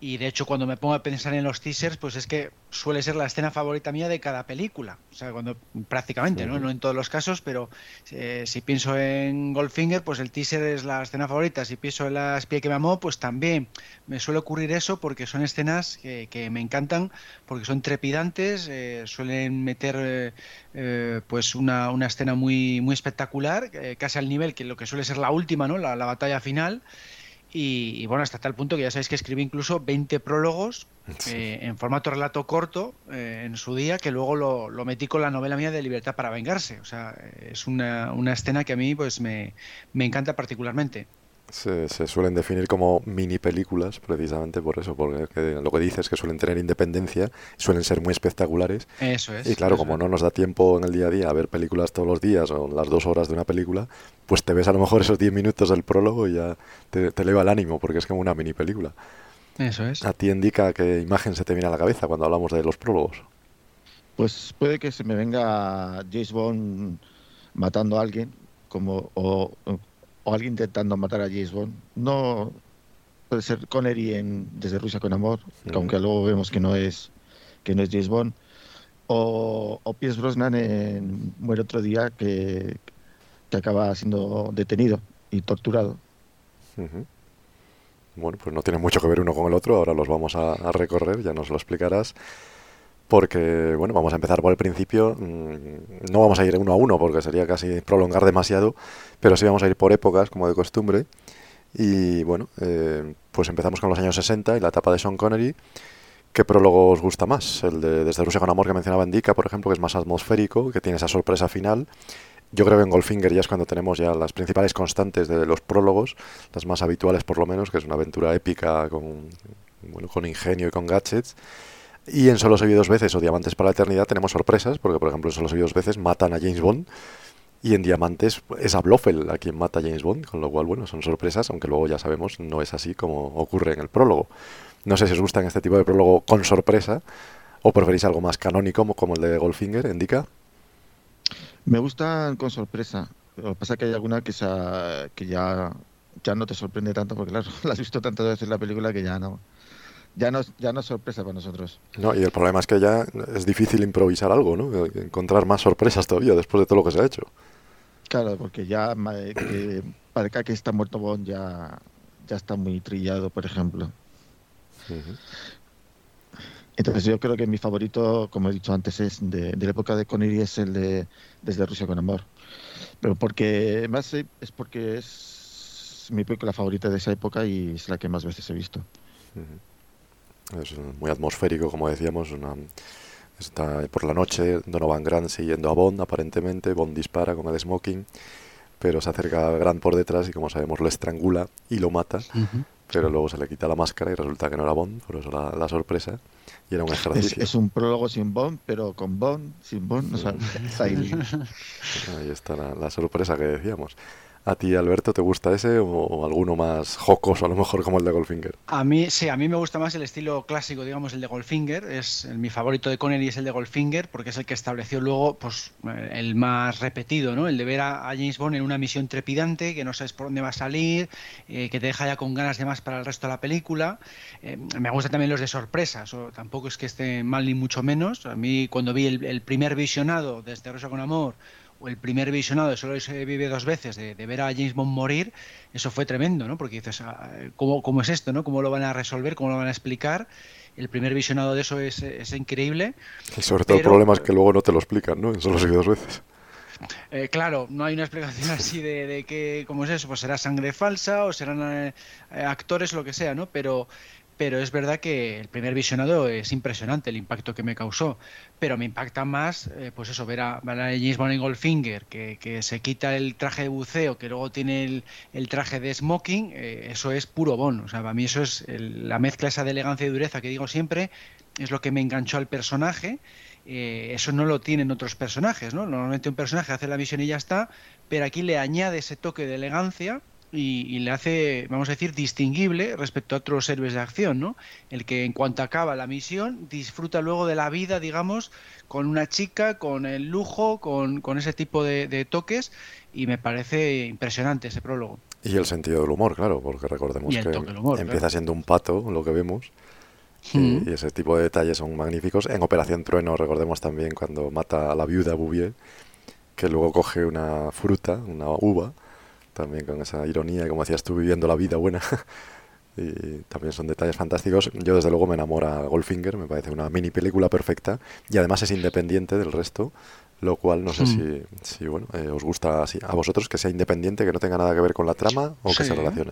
Y de hecho, cuando me pongo a pensar en los teasers, pues es que suele ser la escena favorita mía de cada película. O sea, cuando prácticamente, ¿no? No en todos los casos, pero eh, si pienso en Goldfinger, pues el teaser es la escena favorita. Si pienso en La espía que me amó, pues también me suele ocurrir eso porque son escenas que, que me encantan, porque son trepidantes, eh, suelen meter eh, eh, pues una, una, escena muy, muy espectacular, casi al nivel que lo que suele ser la última, ¿no? La, la batalla final. Y, y, bueno, hasta tal punto que ya sabéis que escribí incluso 20 prólogos Sí. eh, en formato relato corto eh, en su día, que luego lo, lo, metí con la novela mía de Libertad para Vengarse. O sea, es una, una escena que a mí pues me, me encanta particularmente. Se, se, suelen definir como mini películas precisamente por eso, porque lo que dices es que suelen tener independencia, suelen ser muy espectaculares. Eso es. Y claro, como es. no nos da tiempo en el día a día a ver películas todos los días o las dos horas de una película, pues te ves a lo mejor esos 10 minutos del prólogo y ya te, te eleva el ánimo, porque es como una mini película. Eso es. ¿A ti indica qué imagen se te viene a la cabeza cuando hablamos de los prólogos? Pues puede que se me venga James Bond matando a alguien, como o, o alguien intentando matar a James Bond. No puede ser Connery en Desde Rusia con Amor, Mm. aunque luego vemos que no es que no es James Bond. O, o Pierce Brosnan en Muere otro día que, que acaba siendo detenido y torturado. Bueno, pues no tiene mucho que ver uno con el otro, ahora los vamos a, a recorrer, ya nos lo explicarás. Porque, bueno, vamos a empezar por el principio. Mm, No vamos a ir uno a uno porque sería casi prolongar demasiado, pero sí vamos a ir por épocas, como de costumbre. Y bueno, eh, pues empezamos con los años 60 y la etapa de Sean Connery. ¿Qué prólogo os gusta más? El de Desde Rusia con Amor que mencionaba Indica, por ejemplo, que es más atmosférico, que tiene esa sorpresa final. Yo creo que en Goldfinger ya es cuando tenemos ya las principales constantes de los prólogos, las más habituales por lo menos, que es una aventura épica con, bueno, con ingenio y con gadgets. Y en Solo se dos veces o Diamantes para la Eternidad tenemos sorpresas, porque por ejemplo en Solo se dos veces matan a James Bond y en Diamantes es a Blofeld a quien mata a James Bond, con lo cual bueno, son sorpresas, aunque luego ya sabemos no es así como ocurre en el prólogo. No sé si os gustan este tipo de prólogo con sorpresa o preferís algo más canónico como, el de Goldfinger, indica. Me gustan con sorpresa. Lo que pasa es que hay alguna que, que ya, ya no te sorprende tanto, porque claro, la has visto tantas veces la película que ya no, ya no, ya no es sorpresa para nosotros. No, y el problema es que ya es difícil improvisar algo, ¿no? Encontrar más sorpresas todavía después de todo lo que se ha hecho. Claro, porque ya que parezca que está muerto Bond ya, ya está muy trillado, por ejemplo. Entonces yo creo que mi favorito, como he dicho antes, es de, la época de Connery es el de Desde Rusia con Amor. Pero porque más es porque es mi película favorita de esa época y es la que más veces he visto. Es muy atmosférico, como decíamos. está por la noche Donovan Grant siguiendo a Bond, aparentemente. Bond dispara con el smoking, pero se acerca a Grant por detrás y, como sabemos, lo estrangula y lo mata. Pero luego se le quita la máscara y resulta que no era Bond, por eso la, sorpresa. Y era un ejercicio. Es, un prólogo sin Bond, pero con Bond, sin Bond, ahí. está la sorpresa que decíamos. ¿A ti, Alberto, te gusta ese o, alguno más jocoso, a lo mejor como el de Goldfinger? A mí, sí, a mí me gusta más el estilo clásico, digamos, el de Goldfinger. Es mi favorito de Connery es el de Goldfinger, porque es el que estableció luego pues, eh, el más repetido, ¿no? El de ver a, James Bond en una misión trepidante, que no sabes por dónde va a salir, eh, que te deja ya con ganas de más para el resto de la película. Eh, me gustan también los de sorpresas, o tampoco es que esté mal ni mucho menos. A mí, cuando vi el, primer visionado desde Rosa con Amor, o el primer visionado de Solo se vive dos veces, de, ver a James Bond morir, eso fue tremendo, ¿no? Porque dices, ah, ¿cómo, ¿cómo, es esto, no? ¿Cómo lo van a resolver? ¿Cómo lo van a explicar? El primer visionado de eso es, es increíble. Y sobre todo el problema es que luego no te lo explican, ¿no? Solo se vive dos veces. Eh, claro, no hay una explicación así de, de que, ¿cómo es eso? Pues será sangre falsa o serán eh, actores lo que sea, ¿no? Pero pero es verdad que el primer visionado es impresionante el impacto que me causó, pero me impacta más, eh, pues eso, ver a, ver a James Bond en Goldfinger, que, que, se quita el traje de buceo, que luego tiene el, traje de smoking, eh, eso es puro Bond, o sea, para mí eso es la mezcla esa de elegancia y dureza que digo siempre, es lo que me enganchó al personaje, eh, eso no lo tienen otros personajes, ¿no? Normalmente un personaje hace la misión y ya está, pero aquí le añade ese toque de elegancia y, le hace, vamos a decir, distinguible respecto a otros héroes de acción, ¿no? El que en cuanto acaba la misión disfruta luego de la vida, digamos, con una chica, con el lujo, con, ese tipo de, toques y me parece impresionante ese prólogo. Y el sentido del humor, claro, porque recordemos que empieza siendo un pato lo que vemos. Y, ese tipo de detalles son magníficos. En Operación Trueno, recordemos también cuando mata a la viuda Bouvier, que luego coge una fruta, una uva, también con esa ironía, como decías tú, viviendo la vida buena. y también son detalles fantásticos. Yo desde luego me enamora Goldfinger, me parece una mini película perfecta y además es independiente del resto, lo cual no sé si, si, bueno, eh, os gusta así a vosotros que sea independiente, que no tenga nada que ver con la trama o que se relacione.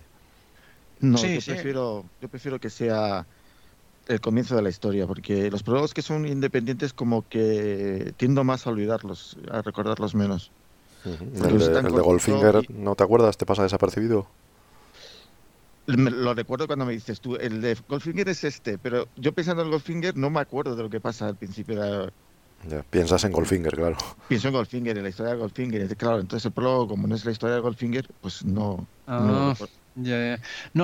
No, yo, Prefiero, yo prefiero que sea el comienzo de la historia, porque los prólogos que son independientes como que tiendo más a olvidarlos, a recordarlos menos. El, de, Goldfinger, ¿no te acuerdas? ¿Te pasa desapercibido? Lo recuerdo cuando me dices tú, el de Goldfinger es este, pero yo pensando en Goldfinger no me acuerdo de lo que pasa al principio de piensas en Goldfinger, claro. Pienso en Goldfinger, en la historia de Goldfinger. Claro, entonces el prólogo, como no es la historia de Goldfinger, pues no. no, ah,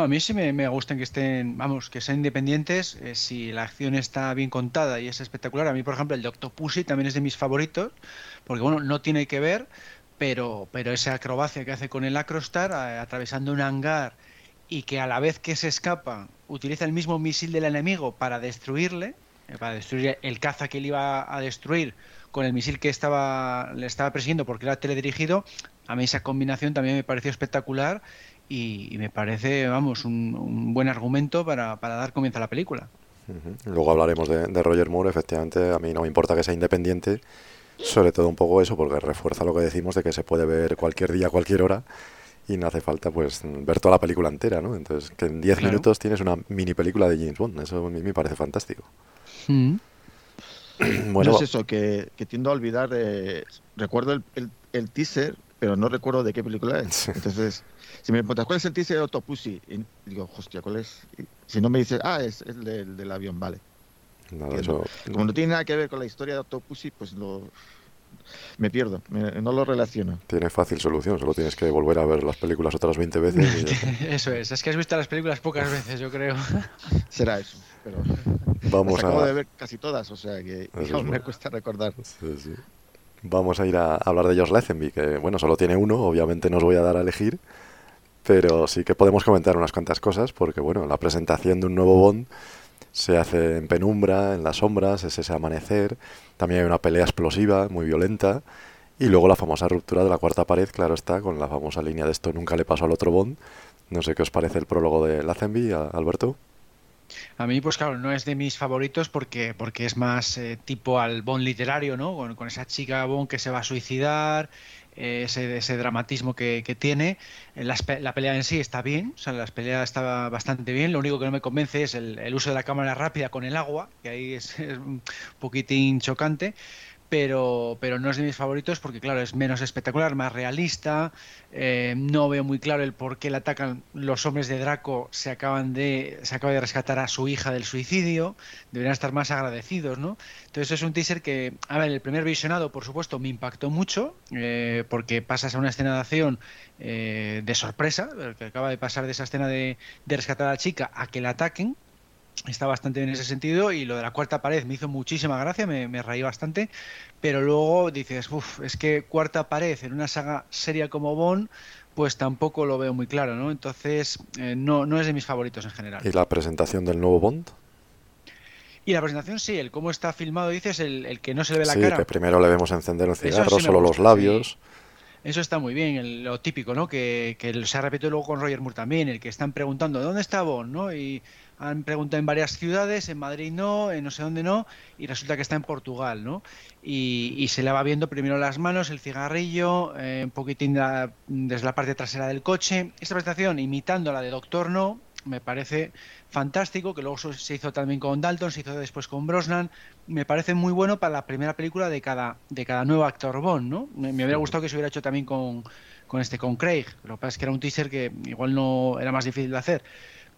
a mí sí me, me, gustan que estén, vamos, que sean independientes. Eh, si la acción está bien contada y es espectacular. A mí, por ejemplo, el de Octopussy también es de mis favoritos, porque bueno, no tiene que ver, pero, pero esa acrobacia que hace con el Acrostar, atravesando un hangar y que a la vez que se escapa utiliza el mismo misil del enemigo para destruirle, eh, para destruir el caza que él iba a destruir con el misil que estaba le estaba persiguiendo porque era teledirigido, a mí esa combinación también me pareció espectacular y, me parece, vamos, un, buen argumento para, dar comienzo a la película. Luego hablaremos de, de Roger Moore, efectivamente, a mí no me importa que sea independiente, sobre todo un poco eso, porque refuerza lo que decimos de que se puede ver cualquier día, cualquier hora, y no hace falta pues ver toda la película entera, ¿no? Entonces, que en 10 minutos tienes una mini película de James Bond, eso a mí me parece fantástico. Mm. bueno, es eso, que, tiendo a olvidar, eh, recuerdo el, el, teaser, pero no recuerdo de qué película es. Entonces, si me preguntas cuál es el teaser de Autopussy, y digo, hostia, ¿cuál es? si no me dices, ah, es el del avión, vale. Como no tiene nada que ver con la historia de Octopussy, pues lo, me pierdo, no lo relaciono. Tiene fácil solución, solo tienes que volver a ver las películas otras 20 veces. eso es, es que has visto las películas pocas veces, yo creo. Será eso, Vamos acabo de ver casi todas, o sea que aún me cuesta recordar. Vamos a ir a hablar de George Lazenby, que bueno, solo tiene uno, obviamente no os voy a dar a elegir, pero sí que podemos comentar unas cuantas cosas, porque bueno, la presentación de un nuevo Bond se hace en penumbra, en las sombras, es ese amanecer, también hay una pelea explosiva, muy violenta, y luego la famosa ruptura de la cuarta pared, claro está, con la famosa línea de esto nunca le pasó al otro Bond. No sé qué os parece el prólogo de Lazenby, Alberto. A mí, pues claro, no es de mis favoritos porque, porque es más eh, tipo al Bond literario, ¿no? Con, esa chica Bond que se va a suicidar, ese, ese, dramatismo que, tiene. Eh, la, pelea en sí está bien, o sea, la pelea está bastante bien. Lo único que no me convence es el, uso de la cámara rápida con el agua, que ahí es, es un poquitín chocante pero, pero no es de mis favoritos porque, claro, es menos espectacular, más realista. Eh, no veo muy claro el por qué le atacan los hombres de Draco. Se acaban de, se acaba de rescatar a su hija del suicidio. Deberían estar más agradecidos, ¿no? Entonces es un teaser que, a ver, el primer visionado, por supuesto, me impactó mucho eh, porque pasas a una escena de acción eh, de sorpresa, que acaba de pasar de esa escena de, de rescatar a la chica a que la ataquen está bastante bien en ese sentido y lo de la cuarta pared me hizo muchísima gracia, me, me reí bastante, pero luego dices, uff, es que cuarta pared en una saga seria como Bond, pues tampoco lo veo muy claro, ¿no? Entonces, eh, no, no es de mis favoritos en general. ¿Y la presentación del nuevo Bond? Y la presentación sí, el cómo está filmado, dices, el, el que no se le ve la cara. Sí, que primero le vemos encender un cigarro, solo los labios. Eso está muy bien, lo típico, ¿no? Que, que se ha repetido luego con Roger Moore también, el que están preguntando, ¿dónde está Bond? ¿no? Y han preguntado en varias ciudades, en Madrid no, en no sé dónde no, y resulta que está en Portugal, ¿no? Y, se le va viendo primero las manos, el cigarrillo, eh, un poquitín desde la parte trasera del coche. Esta presentación, imitando la de Doctor No, me parece fantástico, que luego se hizo también con Dalton, se hizo después con Brosnan, me parece muy bueno para la primera película de cada, de cada nuevo actor Bond, ¿no? Me, me hubiera gustado que se hubiera hecho también con, con este, con Craig, lo que pasa es que era un teaser que igual no era más difícil de hacer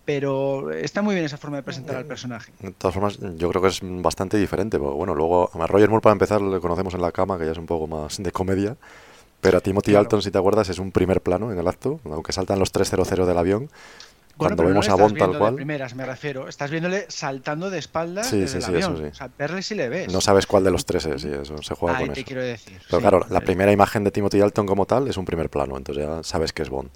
pero está muy bien esa forma de presentar al personaje. De todas formas, yo creo que es bastante diferente. bueno, luego a Roger Moore para empezar le conocemos en la cama, que ya es un poco más de comedia, pero a Timothy Alton, si te acuerdas, es un primer plano en el acto, aunque saltan los 300 del avión. Cuando vemos a Bond tal cual. primeras me refiero. Estás viéndole saltando de espaldas sí, desde sí, el avión. O sea, verle si le ves. No sabes cuál de los tres es, sí, eso se juega con te eso. quiero decir. Pero claro, la primera imagen de Timothy Alton como tal es un primer plano, entonces ya sabes que es Bond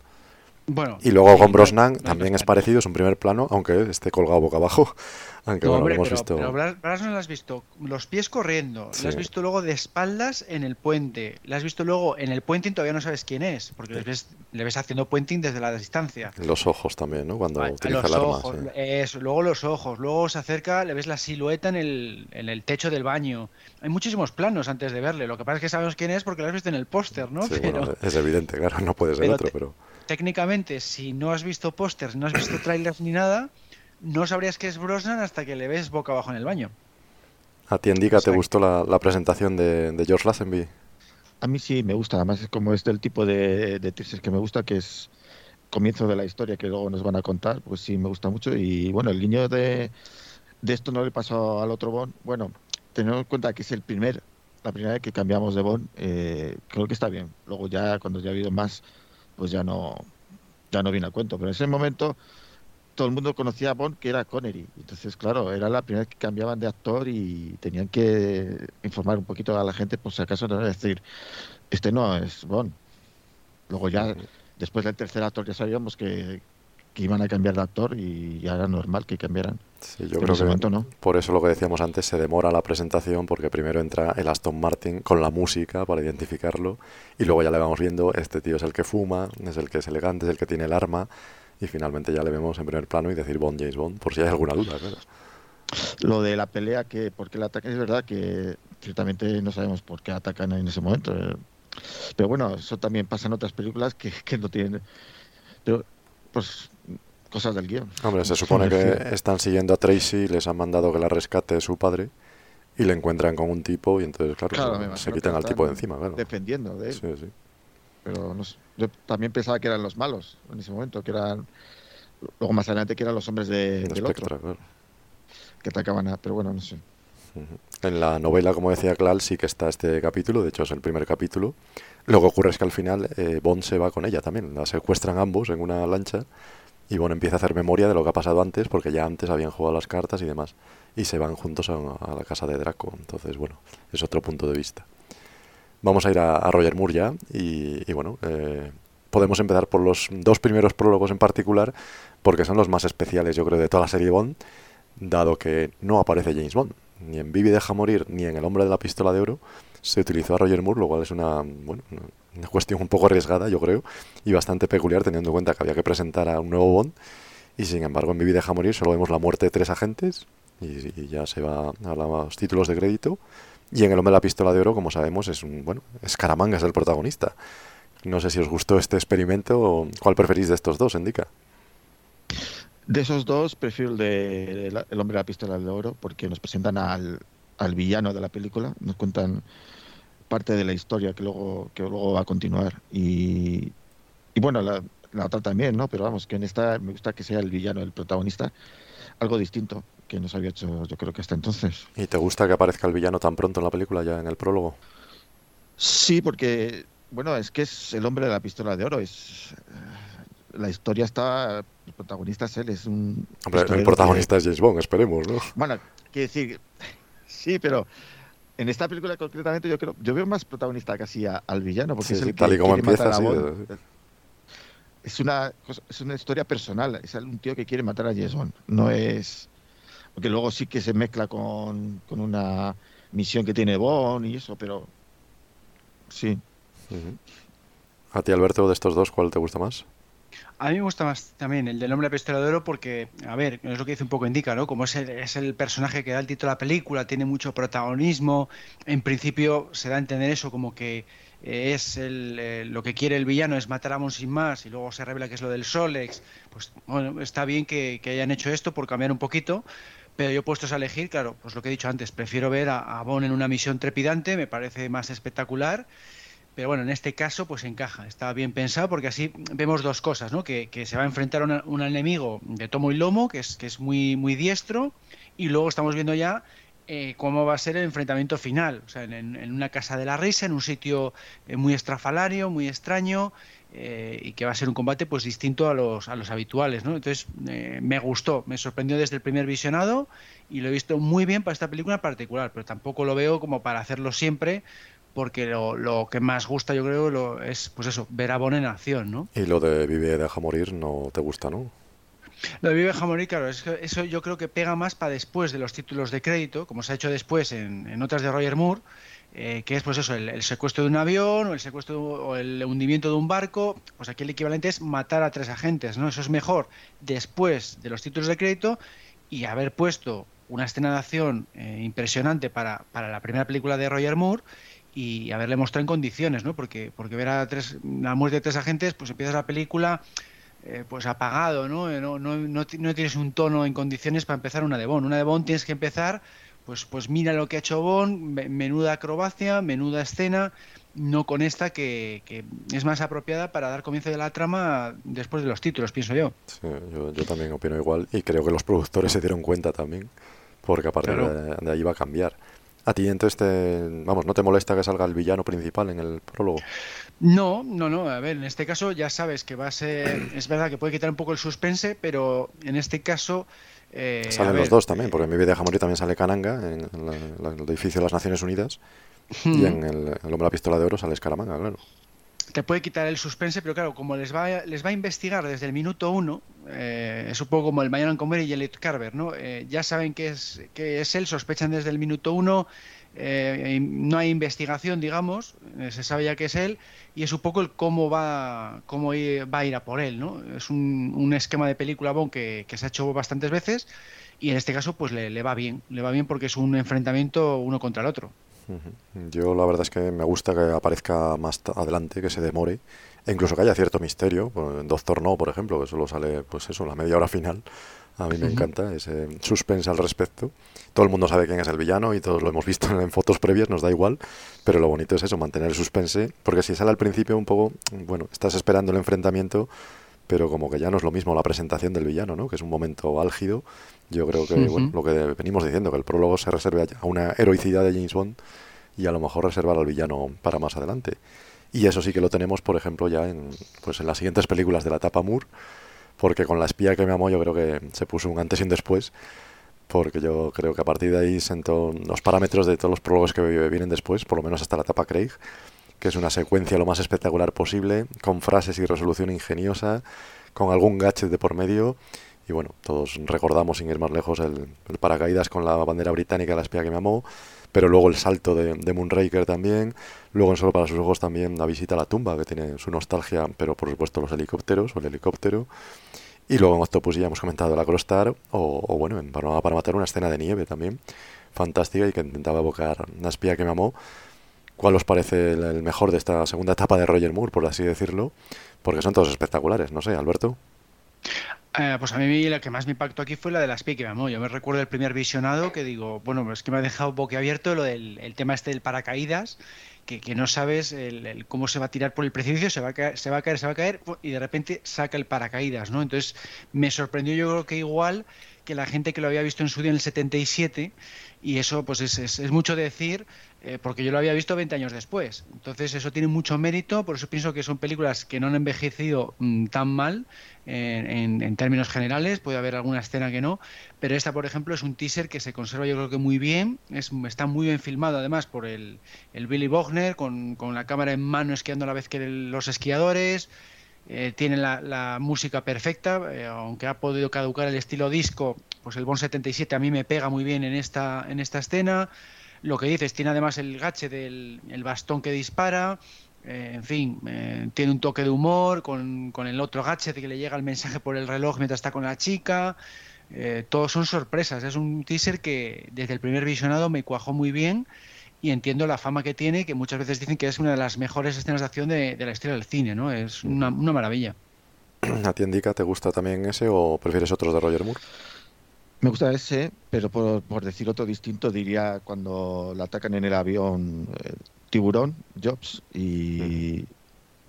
y luego con Brosnan también es parecido, es un primer plano, aunque esté colgado boca abajo. Aunque bueno, lo hemos visto. Pero Brosnan lo has visto los pies corriendo, lo has visto luego de espaldas en el puente, lo has visto luego en el puenting, todavía no sabes quién es, porque le, ves, le ves haciendo puenting desde la distancia. Los ojos también, ¿no? Cuando utiliza el arma. eso, luego los ojos, luego se acerca, le ves la silueta en el, en el techo del baño. Hay muchísimos planos antes de verle, lo que pasa es que sabemos quién es porque lo has visto en el póster, ¿no? pero... es evidente, claro, no puede ser otro, pero técnicamente, si no has visto pósters, no has visto trailers ni nada, no sabrías que es Brosnan hasta que le ves boca abajo en el baño. ¿A ti, Indica, te gustó la, presentación de, George Lazenby? A mí sí me gusta, además es como es del tipo de, de que me gusta, que es comienzo de la historia que luego nos van a contar, pues sí me gusta mucho. Y bueno, el guiño de, de esto no le pasó al otro Bond. Bueno, teniendo en cuenta que es el primer, la primera vez que cambiamos de Bond, eh, creo que está bien. Luego ya, cuando ya ha habido más, pues ya no, ya no viene al cuento. Pero en ese momento todo el mundo conocía a Bond que era Connery. Entonces, claro, era la primera vez que cambiaban de actor y tenían que informar un poquito a la gente, por si acaso no decir, este no es Bond. Luego ya, después del tercer actor ya sabíamos que, que iban a cambiar de actor y ya era normal que cambiaran. Sí, yo creo que ¿no? por eso lo que decíamos antes, se demora la presentación porque primero entra el Aston Martin con la música para identificarlo y luego ya le vamos viendo, este tío es el que fuma, es el que es elegante, es el que tiene el arma y finalmente ya le vemos en primer plano y decir Bond, James Bond, por si hay alguna duda. Lo de la pelea, que porque el ataque es verdad que ciertamente no sabemos por qué atacan en ese momento. Eh. Pero bueno, eso también pasa en otras películas que, que no tienen... Pero, pues cosas del guion. Hombre, se supone que están siguiendo a Tracy, les han mandado que la rescate su padre y le encuentran con un tipo y entonces, claro, se quitan al tipo de encima. Claro. Defendiendo de él. Sí, sí. Pero no yo también pensaba que eran los malos en ese momento, que eran. Luego más adelante que eran los hombres de, del otro. Claro. Que atacaban a. Pero bueno, no sé. En la novela, como decía Clal, sí que está este capítulo, de hecho es el primer capítulo. Lo que ocurre es que al final eh, Bond se va con ella también, la secuestran ambos en una lancha y bueno, empieza a hacer memoria de lo que ha pasado antes, porque ya antes habían jugado las cartas y demás. Y se van juntos a, la casa de Draco. Entonces, bueno, es otro punto de vista. Vamos a ir a, Roger Moore ya y, bueno, eh, podemos empezar por los dos primeros prólogos en particular porque son los más especiales yo creo de toda la serie Bond, dado que no aparece James Bond, ni en Vivi deja morir ni en El hombre de la pistola de oro se utilizó a Roger Moore, lo cual es una, bueno, una cuestión un poco arriesgada, yo creo, y bastante peculiar teniendo en cuenta que había que presentar a un nuevo Bond y sin embargo en Vivi deja morir solo vemos la muerte de tres agentes y, ya se va a los títulos de crédito. Y en El hombre de la pistola de oro, como sabemos, es un, bueno, Escaramanga es el protagonista. No sé si os gustó este experimento o cuál preferís de estos dos, indica. De esos dos, prefiero el de El hombre de la pistola de oro porque nos presentan al, al villano de la película, nos cuentan parte de la historia que luego, que luego va a continuar. Y, y bueno, la, la, otra también, ¿no? Pero vamos, que en esta me gusta que sea el villano, el protagonista, algo distinto que nos había hecho yo creo que hasta entonces. ¿Y te gusta que aparezca el villano tan pronto en la película, ya en el prólogo? Sí, porque, bueno, es que es el hombre de la pistola de oro, es... La historia está, el protagonista es él, es un... Hombre, el protagonista es James Bond, esperemos, ¿no? Bueno, quiero decir, sí, pero en esta película concretamente yo creo, yo veo más protagonista casi al villano, porque es el tal y como empieza, Es una, es una historia personal, es un tío que quiere matar a James Bond, no es porque luego sí que se mezcla con, una misión que tiene Bond y eso, pero sí. ¿A ti, Alberto, de estos dos, cuál te gusta más? A mí me gusta más también el del nombre pistola porque, a ver, es lo que dice un poco indica, ¿no? Como es el, es el personaje que da el título a la película, tiene mucho protagonismo, en principio se da a entender eso como que es el, eh, lo que quiere el villano es matar a Mon sin más y luego se revela que es lo del Solex, pues bueno, está bien que, hayan hecho esto por cambiar un poquito, pero yo puestos a elegir, claro, pues lo que he dicho antes, prefiero ver a, Bond en una misión trepidante, me parece más espectacular. Pero bueno, en este caso pues encaja, está bien pensado porque así vemos dos cosas, ¿no? Que, se va a enfrentar a un enemigo de tomo y lomo, que es, que es muy, muy diestro, y luego estamos viendo ya eh, cómo va a ser el enfrentamiento final, o sea, en, una casa de la risa, en un sitio eh, muy estrafalario, muy extraño, eh, y que va a ser un combate pues distinto a los, a los habituales, ¿no? Entonces me gustó, me sorprendió desde el primer visionado y lo he visto muy bien para esta película en particular, pero tampoco lo veo como para hacerlo siempre porque lo, lo que más gusta yo creo lo, es pues eso, ver a Bon en acción, ¿no? Y lo de Vive deja morir no te gusta, ¿no? Lo de Vive deja morir, claro, es que eso yo creo que pega más para después de los títulos de crédito, como se ha hecho después en, en otras de Roger Moore, eh, que es pues eso, el, secuestro de un avión o el secuestro o el hundimiento de un barco, pues aquí el equivalente es matar a tres agentes, ¿no? Eso es mejor después de los títulos de crédito y haber puesto una escena de acción eh, impresionante para, para, la primera película de Roger Moore y haberle mostrado en condiciones, ¿no? Porque, porque ver a tres, la muerte de tres agentes, pues empieza la película eh, pues apagado, ¿no? No, ¿no? no, tienes un tono en condiciones para empezar una de Bond. Una de Bond tienes que empezar pues, pues mira lo que ha hecho Bond, menuda acrobacia, menuda escena, no con esta que, es más apropiada para dar comienzo de la trama después de los títulos, pienso yo. Sí, yo, también opino igual y creo que los productores se dieron cuenta también, porque a partir de, ahí va a cambiar. ¿A ti entonces, te, vamos, no te molesta que salga el villano principal en el prólogo? No, no, no. A ver, en este caso ya sabes que va a ser. Es verdad que puede quitar un poco el suspense, pero en este caso eh, Salen los dos también, porque en Mi vida deja morir también sale Cananga, en, el edificio de las Naciones Unidas, y en el, el Hombre de la Pistola de Oro sale Escaramanga, claro. Te puede quitar el suspense, pero claro, como les va, les va a investigar desde el minuto uno, eh, es un poco como el Mañana Comer y el Carver, ¿no? Eh, ya saben que es, que es él, sospechan desde el minuto uno, eh, no hay investigación, digamos, eh, se sabe ya que es él, y es un poco el cómo va, cómo va a ir a por él, ¿no? Es un, esquema de película bon que, se ha hecho bastantes veces, y en este caso pues le, va bien, le va bien porque es un enfrentamiento uno contra el otro. Yo la verdad es que me gusta que aparezca más adelante, que se demore, e incluso que haya cierto misterio, en Doctor No, por ejemplo, que solo sale, pues eso, la media hora final, a mí me encanta ese suspense al respecto. Todo el mundo sabe quién es el villano y todos lo hemos visto en fotos previas, nos da igual. Pero lo bonito es eso, mantener el suspense. Porque si sale al principio un poco, bueno, estás esperando el enfrentamiento, pero como que ya no es lo mismo la presentación del villano, ¿no? Que es un momento álgido. Yo creo que, bueno, lo que venimos diciendo, que el prólogo se reserve a una heroicidad de James Bond y a lo mejor reservar al villano para más adelante. Y eso sí que lo tenemos, por ejemplo, ya en, pues en las siguientes películas de la etapa Moore porque con la espía que me amó yo creo que se puso un antes y un después. porque yo creo que a partir de ahí sentó los parámetros de todos los prólogos que vienen después, por lo menos hasta la etapa Craig, que es una secuencia lo más espectacular posible, con frases y resolución ingeniosa, con algún gadget de por medio. Y bueno, todos recordamos, sin ir más lejos, el, paracaídas con la bandera británica, la espía que me amó, pero luego el salto de, Moonraker también, luego en Solo para sus ojos también la visita a la tumba, que tiene su nostalgia, pero por supuesto los helicópteros o el helicóptero. Y luego en Octopus ya hemos comentado la Crostar, o, o bueno, en para, para matar una escena de nieve también, fantástica y que intentaba evocar la espía que me amó cuál os parece el mejor de esta segunda etapa de Roger Moore, por así decirlo, porque son todos espectaculares, no sé, Alberto. Eh, pues a mí la que más me impactó aquí fue la de las que me amó. Yo me recuerdo el primer visionado que digo, bueno, es que me ha dejado boquiabierto lo del el tema este del paracaídas, que, no sabes el, cómo se va a tirar por el precipicio, se va, a caer, se va a caer, se va a caer, y de repente saca el paracaídas, ¿no? Entonces me sorprendió yo creo que igual que la gente que lo había visto en su día en el 77 y eso pues es, es, mucho decir eh, porque yo lo había visto 20 años después. Entonces eso tiene mucho mérito, por eso pienso que son películas que no han envejecido mm, tan mal en, en, términos generales, puede haber alguna escena que no, pero esta por ejemplo es un teaser que se conserva yo creo que muy bien, es, está muy bien filmado además por el, el Billy Bogner con, con la cámara en mano esquiando a la vez que los esquiadores. Eh, tiene la, música perfecta, eh, aunque ha podido caducar el estilo disco, pues el Bon 77 a mí me pega muy bien en esta, en esta escena. Lo que dices, tiene además el gache del el bastón que dispara, eh, en fin, tiene un toque de humor con, con, el otro de que le llega el mensaje por el reloj mientras está con la chica. todos son sorpresas, es un teaser que desde el primer visionado me cuajó muy bien y entiendo la fama que tiene, que muchas veces dicen que es una de las mejores escenas de acción de, la historia del cine, ¿no? Es una, maravilla. ¿A ti, Indica, te gusta también ese o prefieres otros de Roger Moore? Me gusta ese, pero por, decir otro distinto, diría cuando la atacan en el avión eh, Tiburón, Jobs, y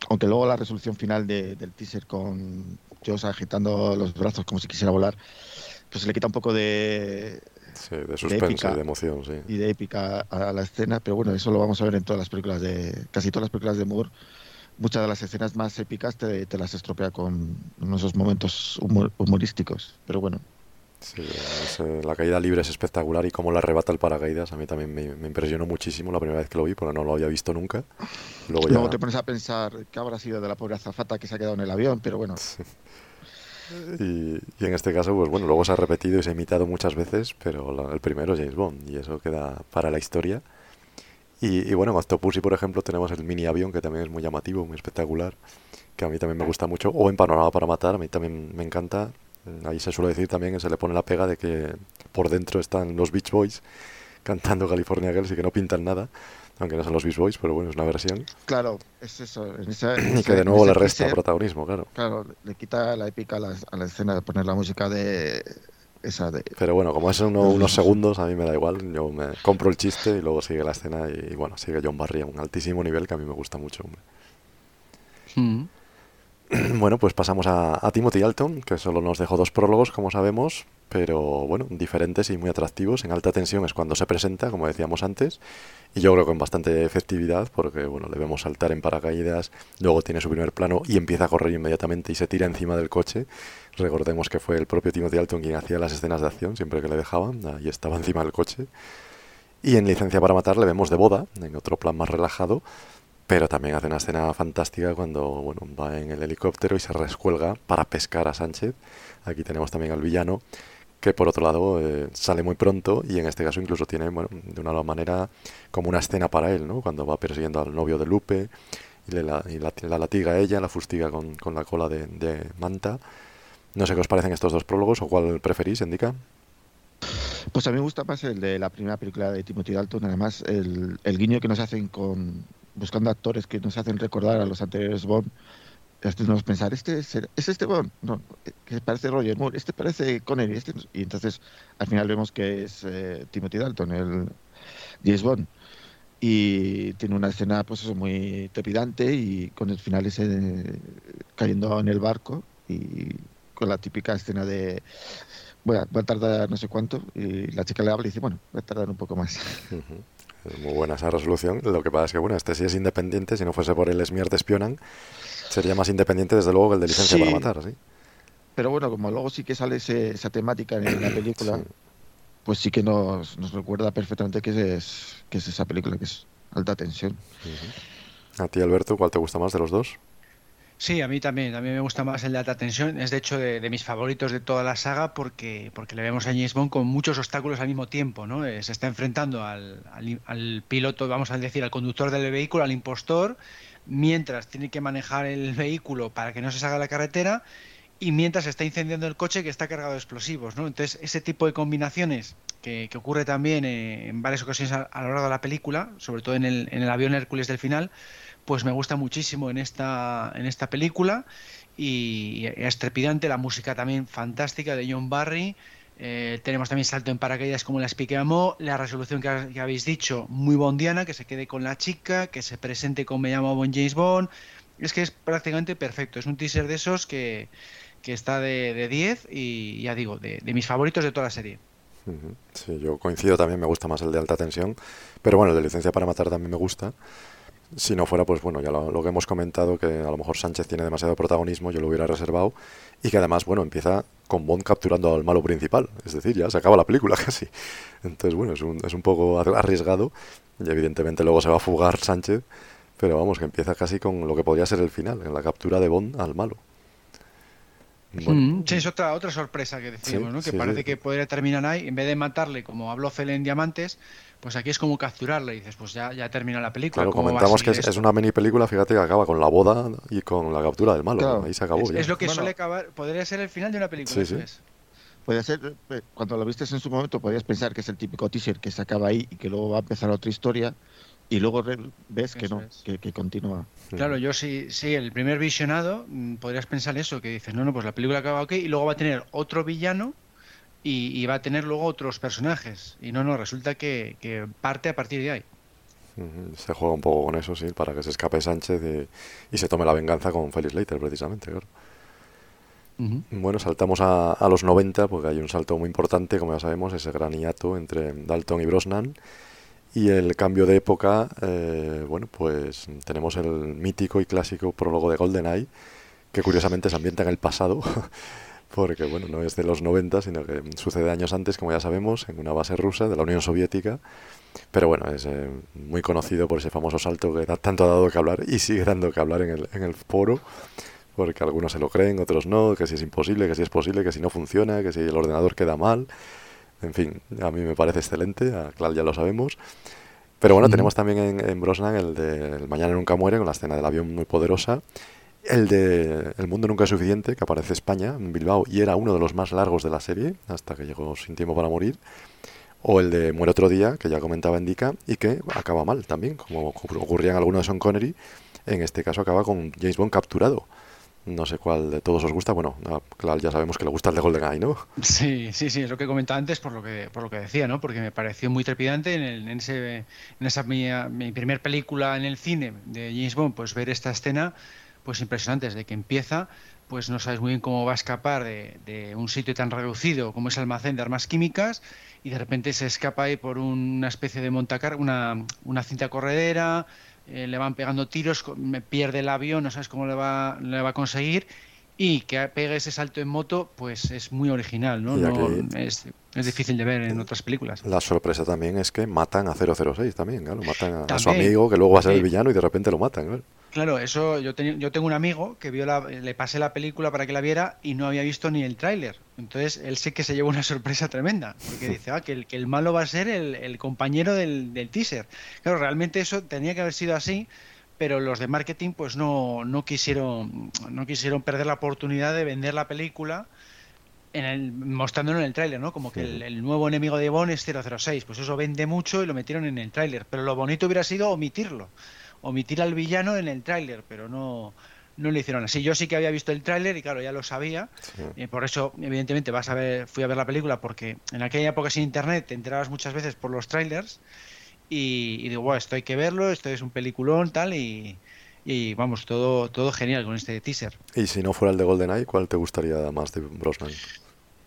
aunque luego la resolución final del teaser con Jobs agitando los brazos como si quisiera volar, pues se le quita un poco de, Sí, de suspense, de, emoción, sí. Y de épica a la escena, pero bueno, eso lo vamos a ver en todas las películas de, casi todas las películas de Moore. Muchas de las escenas más épicas te, te las estropea con esos momentos humorísticos, pero bueno. Sí, eh, la caída libre es espectacular y cómo la arrebata el paracaídas a mí también me, impresionó muchísimo la primera vez que lo vi, porque no lo había visto nunca. Luego, Luego te pones a pensar qué habrá sido de la pobre azafata que se ha quedado en el avión, pero bueno. Y, en este caso, pues bueno, luego se ha repetido y se ha imitado muchas veces, pero el primero es James Bond y eso queda para la historia. Y, bueno, en Octopussy, por ejemplo, tenemos el mini avión que también es muy llamativo, muy espectacular, que a mí también me gusta mucho. O en Panorama para Matar, a mí también me encanta. Ahí se suele decir también que se le pone la pega de que por dentro están los Beach Boys cantando California Girls y que no pintan nada aunque no son los Beast Boys, pero bueno, es una versión. Claro, es eso. y que de nuevo le resta protagonismo, claro. Claro, le quita la épica a la, escena de poner la música de esa de... Pero bueno, como es unos segundos, a mí me da igual. Yo me compro el chiste y luego sigue la escena y, bueno, sigue John Barry a un altísimo nivel que a mí me gusta mucho, hombre. Mm. Bueno, pues pasamos a, Timothy Alton, que solo nos dejó dos prólogos, como sabemos, pero bueno, diferentes y muy atractivos. En alta tensión es cuando se presenta, como decíamos antes, y yo creo con bastante efectividad, porque bueno, le vemos saltar en paracaídas, luego tiene su primer plano y empieza a correr inmediatamente y se tira encima del coche. Recordemos que fue el propio Timothy Alton quien hacía las escenas de acción, siempre que le dejaban, y estaba encima del coche. Y en Licencia para Matar le vemos de boda, en otro plan más relajado, pero también hace una escena fantástica cuando bueno, va en el helicóptero y se rescuelga para pescar a Sánchez. Aquí tenemos también al villano, que por otro lado eh, sale muy pronto y en este caso incluso tiene, bueno, de una manera como una escena para él, ¿no? Cuando va persiguiendo al novio de Lupe y, le la, la, latiga a ella, la fustiga con, con la cola de, de, manta. No sé qué os parecen estos dos prólogos o cuál preferís, Indica. Pues a mí me gusta más el de la primera película de Timothy Dalton, además el, el guiño que nos hacen con buscando actores que nos hacen recordar a los anteriores Bond nos pensar, ¿este es, este Bond? No, que parece Roger Moore, este parece Connery, este y entonces al final vemos que es eh, Timothy Dalton, el James Bond. Y tiene una escena pues eso, muy trepidante y con el final ese cayendo en el barco y con la típica escena de bueno, va a tardar no sé cuánto y la chica le habla y dice, bueno, va a tardar un poco más. Muy buena esa resolución. Lo que pasa es que, bueno, este sí es independiente. Si no fuese por el Smear de espionan, sería más independiente, desde luego, que el de licencia para matar, ¿sí? Pero bueno, como luego sí que sale esa temática en la película, pues sí que nos, nos recuerda perfectamente que es, que es esa película, que es alta tensión. A ti, Alberto, ¿cuál te gusta más de los dos? Sí, a mí también. A mí me gusta más el de alta tensión. Es de hecho de, mis favoritos de toda la saga porque, porque le vemos a James Bond con muchos obstáculos al mismo tiempo. ¿no? Eh, se está enfrentando al, al, piloto, vamos a decir, al conductor del vehículo, al impostor, mientras tiene que manejar el vehículo para que no se salga la carretera y mientras está incendiando el coche que está cargado de explosivos. ¿no? Entonces, ese tipo de combinaciones que, ocurre también eh, en varias ocasiones a, a, lo largo de la película, sobre todo en el, en el avión Hércules del final, pues me gusta muchísimo en esta, en esta película y es trepidante, la música también fantástica de John Barry. Eh, tenemos también salto en paracaídas como la expliqué la resolución que, habéis dicho, muy bondiana, que se quede con la chica, que se presente como me llamo Bon James Bond. Es que es prácticamente perfecto, es un teaser de esos que, está de 10 y ya digo, de, mis favoritos de toda la serie. Sí, yo coincido también, me gusta más el de alta tensión, pero bueno, el de licencia para matar también me gusta. Si no fuera, pues bueno, ya lo, que hemos comentado, que a lo mejor Sánchez tiene demasiado protagonismo, yo lo hubiera reservado, y que además, bueno, empieza con Bond capturando al malo principal, es decir, ya se acaba la película casi. Entonces, bueno, es un, es un poco arriesgado, y evidentemente luego se va a fugar Sánchez, pero vamos, que empieza casi con lo que podría ser el final, en la captura de Bond al malo. Mm, sí, es otra, otra sorpresa que decimos, ¿no? Que parece que podría terminar ahí, en vez de matarle como habló Fele en Diamantes, pues aquí es como capturarle y dices, pues ya, ya termina la película. Claro, comentamos que es, una mini película, fíjate que acaba con la boda y con la captura del malo. Ahí se acabó. Es, lo que suele acabar, podría ser el final de una película. Sí, sí. Puede ser, eh, cuando lo viste en su momento, podrías pensar que es el típico teaser que se acaba ahí y que luego va a empezar otra historia y luego ves que no, que, continúa. Claro, yo sí, sí, el primer visionado mm, podrías pensar eso, que dices, no, no, pues la película acaba ok y luego va a tener otro villano y, va a tener luego otros personajes. Y no, no, resulta que, parte a partir de ahí. Se juega un poco con eso, sí, para que se escape Sánchez y, se tome la venganza con Felix Leiter, precisamente. Bueno, saltamos a, a, los 90, porque hay un salto muy importante, como ya sabemos, ese gran hiato entre Dalton y Brosnan. Y el cambio de época, eh, bueno, pues tenemos el mítico y clásico prólogo de GoldenEye, que curiosamente se ambienta en el pasado. porque bueno, no es de los 90, sino que sucede años antes, como ya sabemos, en una base rusa de la Unión Soviética. Pero bueno, es eh, muy conocido por ese famoso salto que da, tanto ha dado que hablar y sigue dando que hablar en el, en el foro, porque algunos se lo creen, otros no, que si es imposible, que si es posible, que si no funciona, que si el ordenador queda mal. En fin, a mí me parece excelente, a Clal ya lo sabemos. Pero bueno, tenemos también en, en Brosnan el de el Mañana nunca muere, con la escena del avión muy poderosa el de El mundo nunca es suficiente, que aparece España, en Bilbao, y era uno de los más largos de la serie, hasta que llegó Sin tiempo para morir. O el de Muere otro día, que ya comentaba Indica, y que acaba mal también, como ocurría en alguno de Sean Connery. En este caso acaba con James Bond capturado. No sé cuál de todos os gusta. Bueno, claro, ya sabemos que le gusta el de GoldenEye, ¿no? Sí, sí, sí, es lo que comentaba antes por lo que, por lo que decía, ¿no? Porque me pareció muy trepidante en, en, ese, en esa mi, mi película en el cine de James Bond, pues ver esta escena pues impresionante desde que empieza pues no sabes muy bien cómo va a escapar de, un sitio tan reducido como es el almacén de armas químicas y de repente se escapa ahí por una especie de montacar, una, una cinta corredera, eh, le van pegando tiros, me pierde el avión, no sabes cómo le va, le va a conseguir y que pegue ese salto en moto, pues es muy original, ¿no? es, difícil de ver en otras películas. La sorpresa también es que matan a 006 también, claro, matan a, su amigo que luego va a ser el villano y de repente lo matan, ¿no? Claro, eso yo, yo tengo un amigo que vio la, le pasé la película para que la viera y no había visto ni el tráiler. Entonces él sé que se llevó una sorpresa tremenda, porque dice ah, que, el, que el malo va a ser el, compañero del, teaser. Claro, realmente eso tenía que haber sido así, pero los de marketing pues no, no, quisieron, no quisieron perder la oportunidad de vender la película en el, mostrándolo en el tráiler, ¿no? Como que el, el, nuevo enemigo de Bond es 006, pues eso vende mucho y lo metieron en el tráiler, pero lo bonito hubiera sido omitirlo omitir al villano en el tráiler, pero no, no lo hicieron así. Yo sí que había visto el tráiler y claro, ya lo sabía. Y por eso, evidentemente, vas a ver, fui a ver la película porque en aquella época sin internet te enterabas muchas veces por los trailers y, digo, bueno, esto hay que verlo, esto es un peliculón, tal, y, y, vamos, todo, todo genial con este teaser. Y si no fuera el de GoldenEye, ¿cuál te gustaría más de Brosnan?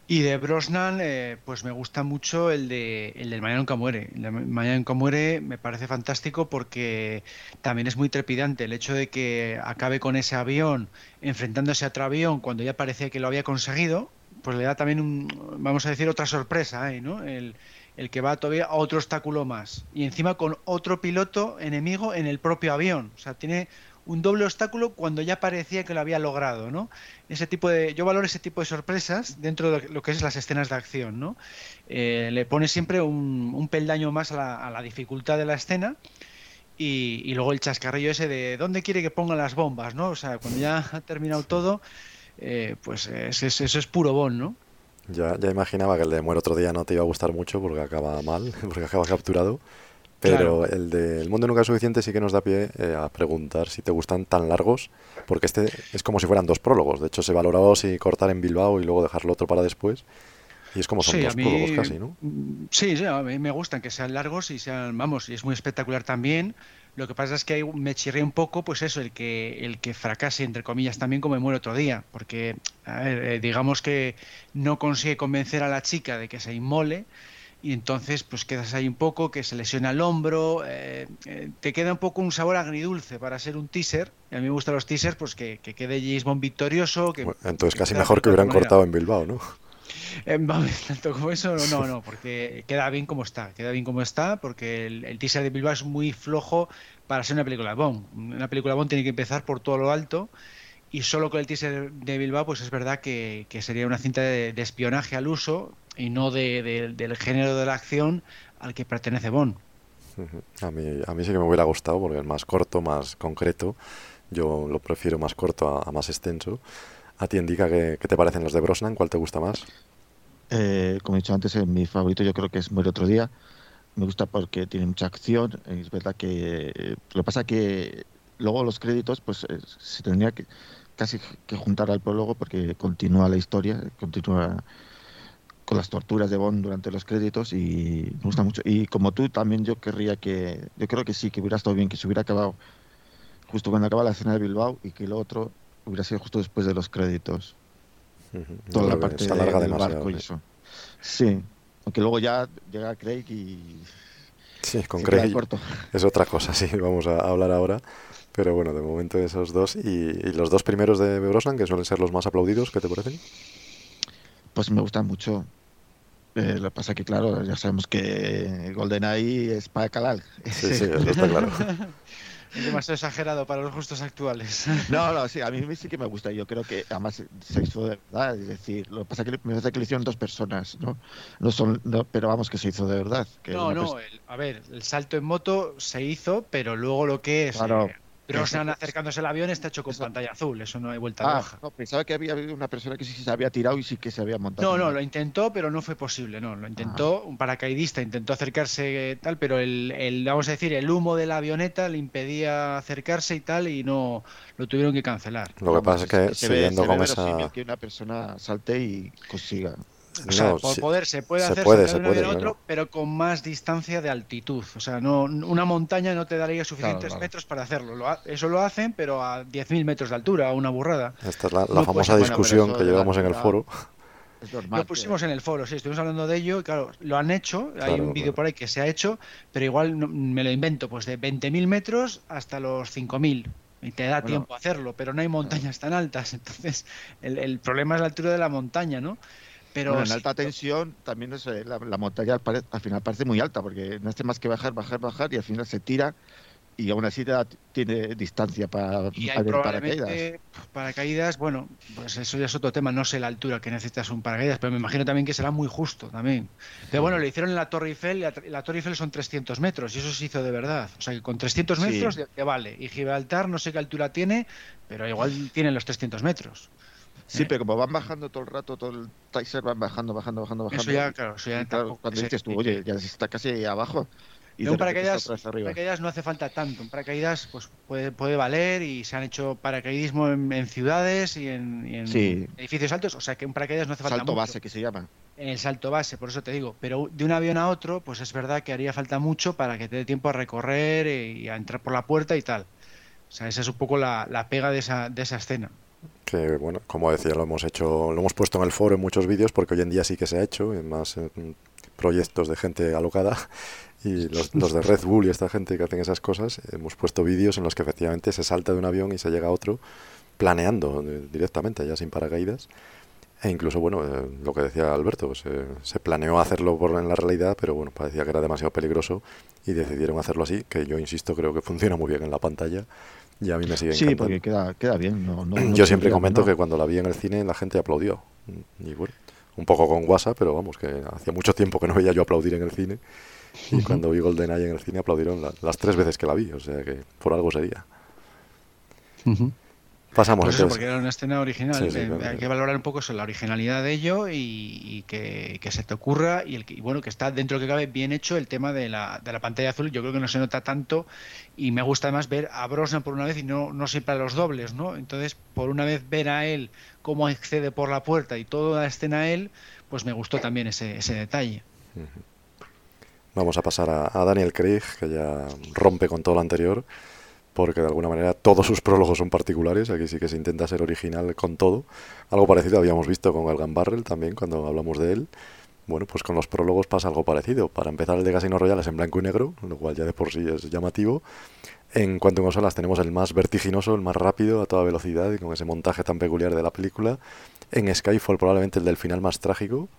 Y de Brosnan, eh, pues me gusta mucho el de el del Mañana nunca muere. El de Mañana nunca muere me parece fantástico porque también es muy trepidante el hecho de que acabe con ese avión enfrentándose a otro avión cuando ya parecía que lo había conseguido, pues le da también, un, vamos a decir, otra sorpresa, ahí, ¿no? El, el que va todavía a otro obstáculo más. Y encima con otro piloto enemigo en el propio avión. O sea, tiene un doble obstáculo cuando ya parecía que lo había logrado, ¿no? Ese tipo de, yo valoro ese tipo de sorpresas dentro de lo que es las escenas de acción, ¿no? Eh, le pone siempre un, un peldaño más a la, a la, dificultad de la escena y, y, luego el chascarrillo ese de dónde quiere que pongan las bombas, ¿no? O sea, cuando ya ha terminado todo, eh, pues es, es, eso es puro bon, ¿no? Ya, ya imaginaba que el de Muere otro día no te iba a gustar mucho porque acaba mal, porque acaba capturado. Pero claro. el de El mundo nunca es suficiente sí que nos da pie eh, a preguntar si te gustan tan largos, porque este es como si fueran dos prólogos. De hecho, se valoraba si cortar en Bilbao y luego dejarlo otro para después. Y es como son sí, dos mí, prólogos casi, ¿no? Sí, sí, a mí me gustan que sean largos y sean, vamos, y es muy espectacular también. Lo que pasa es que me chirré un poco, pues eso, el que, el que fracase, entre comillas, también como me muero otro día. Porque, a ver, eh, digamos que no consigue convencer a la chica de que se inmole y entonces pues quedas ahí un poco, que se lesiona el hombro, eh, eh, te queda un poco un sabor agridulce para ser un teaser, y a mí me gustan los teasers, pues que, que quede James Bond victorioso. Que, bueno, entonces casi mejor que hubieran cortado en Bilbao, ¿no? Eh, tanto como eso, no, no, porque queda bien como está, queda bien como está, porque el, el, teaser de Bilbao es muy flojo para ser una película Bond. Una película Bond tiene que empezar por todo lo alto y solo con el teaser de Bilbao, pues es verdad que, que sería una cinta de, de, espionaje al uso y no de, de, del género de la acción al que pertenece Bond. A mí, a mí sí que me hubiera gustado porque es más corto, más concreto. Yo lo prefiero más corto a, a más extenso. ¿A ti indica qué, qué, te parecen los de Brosnan? ¿Cuál te gusta más? Eh, como he dicho antes, eh, mi favorito yo creo que es Muere otro día. Me gusta porque tiene mucha acción. Es verdad que eh, lo que pasa que luego los créditos, pues eh, se tendría que casi que juntar al prólogo porque continúa la historia, continúa con las torturas de Bond durante los créditos y me gusta mucho. Y como tú también yo querría que, yo creo que sí, que hubiera estado bien, que se hubiera acabado justo cuando acaba la escena de Bilbao y que lo otro hubiera sido justo después de los créditos. Uh -huh. Toda no, la parte se alarga del barco y ¿eh? eso. Sí, aunque luego ya llega Craig y... Sí, con Craig es otra cosa, sí, vamos a hablar ahora. Pero bueno, de momento esos dos. Y, y, los dos primeros de Brosnan, que suelen ser los más aplaudidos, ¿qué te parecen? Pues me gustan mucho. Eh, lo que pasa que, claro, ya sabemos que GoldenEye es para calar. Sí, sí, eso está claro. Es demasiado exagerado para los gustos actuales. No, no, sí, a mí sí que me gusta. Yo creo que además se hizo de verdad. Es decir, lo que pasa es que me parece que lo hicieron dos personas, ¿no? no son, no, pero vamos, que se hizo de verdad. Que no, no, el, a ver, el salto en moto se hizo, pero luego lo que es. Claro. Eh, Brosnan acercándose al avión está hecho con Eso. pantalla azul, eso no hay vuelta Ah, baja. no, pensaba que había habido una persona que sí se había tirado y sí que se había montado. No, no, lo intentó, pero no fue posible, no, lo intentó, Ah. un paracaidista intentó acercarse eh, tal, pero el, el, vamos a decir, el humo de la avioneta le impedía acercarse y tal, y no, lo tuvieron que cancelar. Lo que pasa es que se ve, siguiendo se con esa... que una persona salte y consiga. O sea, No, por sí, poder se puede se hacer puede, se puede, a otro, claro. pero con más distancia de altitud. O sea, no una montaña no te daría suficientes Claro, claro. metros para hacerlo. Lo ha- eso lo hacen, pero a 10.000 metros de altura, una burrada. Esta es la, la No, pues, famosa discusión que llevamos en el foro. Normal. Lo pusimos en el foro, sí, estuvimos hablando de ello, y claro, lo han hecho, hay Claro, un vídeo claro. por ahí que se ha hecho, pero igual no- me lo invento, pues de 20.000 metros hasta los 5.000. Y te da Bueno. tiempo a hacerlo, pero no hay montañas tan altas. Entonces, el, el problema es la altura de la montaña, ¿no? Pero Bueno, en sí, alta tensión también eh, la, la montaña al, final parece muy alta porque no hace más que bajar, bajar, bajar y al final se tira y aún así da- tiene distancia para, Y hay paracaídas. paracaídas, bueno, pues eso ya es otro tema, no sé la altura que necesitas un paracaídas, pero me imagino también que será muy justo también. Pero bueno, lo hicieron en la Torre Eiffel, y la, la Torre Eiffel son 300 metros y eso se hizo de verdad. O sea que con 300 Sí. metros te vale. Y Gibraltar no sé qué altura tiene, pero igual tienen los 300 metros. Sí, pero como van bajando todo el rato, todo el Tizer van bajando, bajando, bajando, bajando. Eso ya, claro, eso ya claro, cuando dices tú, oye, ya está casi abajo. Y un paracaídas, paracaídas no hace falta tanto. Un paracaídas pues puede, puede valer y se han hecho paracaidismo en, en ciudades y en, y en Sí. edificios altos. O sea que un paracaídas no hace falta Salto mucho. base que se llama. En el salto base, por eso te digo. Pero de un avión a otro, pues es verdad que haría falta mucho para que te dé tiempo a recorrer y a entrar por la puerta y tal. O sea, esa es un poco la, la pega de esa, de esa escena. Que bueno, como decía, lo hemos hecho, lo hemos puesto en el foro en muchos vídeos porque hoy en día sí que se ha hecho, en más proyectos de gente alocada y los, de Red Bull y esta gente que hacen esas cosas, hemos puesto vídeos en los que efectivamente se salta de un avión y se llega a otro planeando directamente, ya sin paracaídas. E incluso, bueno, eh, lo que decía Alberto, se, se planeó hacerlo por en la realidad, pero bueno, parecía que era demasiado peligroso y decidieron hacerlo así, que yo insisto, creo que funciona muy bien en la pantalla y a mí me sigue Sí, encantando. porque queda, queda bien. No, no- no Yo siempre comento que cuando la vi en el cine la gente aplaudió. Y bueno, un poco con guasa, pero vamos, que hacía mucho tiempo que no veía yo aplaudir en el cine. Y cuando vi GoldenEye en el cine aplaudieron la- las tres veces que la vi, o sea que por algo sería. Pasamos Pues eso, porque era una escena original. Sí, sí, Eh, claro. Hay que valorar un poco eso, la originalidad de ello y, y que, que se te ocurra y, el y bueno, que está dentro de lo que cabe bien hecho el tema de la, de la pantalla azul. Yo creo que no se nota tanto y me gusta además ver a Brosnan por una vez y no, no siempre a los dobles, ¿no? Entonces, por una vez ver a él cómo accede por la puerta y toda la escena a él, pues me gustó también ese, ese detalle. Vamos a pasar a, a Daniel Craig, que ya rompe con todo lo anterior, porque de alguna manera todos sus prólogos son particulares. Aquí sí que se intenta ser original con todo. Algo parecido habíamos visto con Galgan Barrel también cuando hablamos de él. Bueno, pues con los prólogos pasa algo parecido. Para empezar, el de Casino Royale es en blanco y negro, lo cual ya de por sí es llamativo. En cuanto a consolas tenemos el más vertiginoso, el más rápido, a toda velocidad y con ese montaje tan peculiar de la película. En Skyfall probablemente el del final más trágico,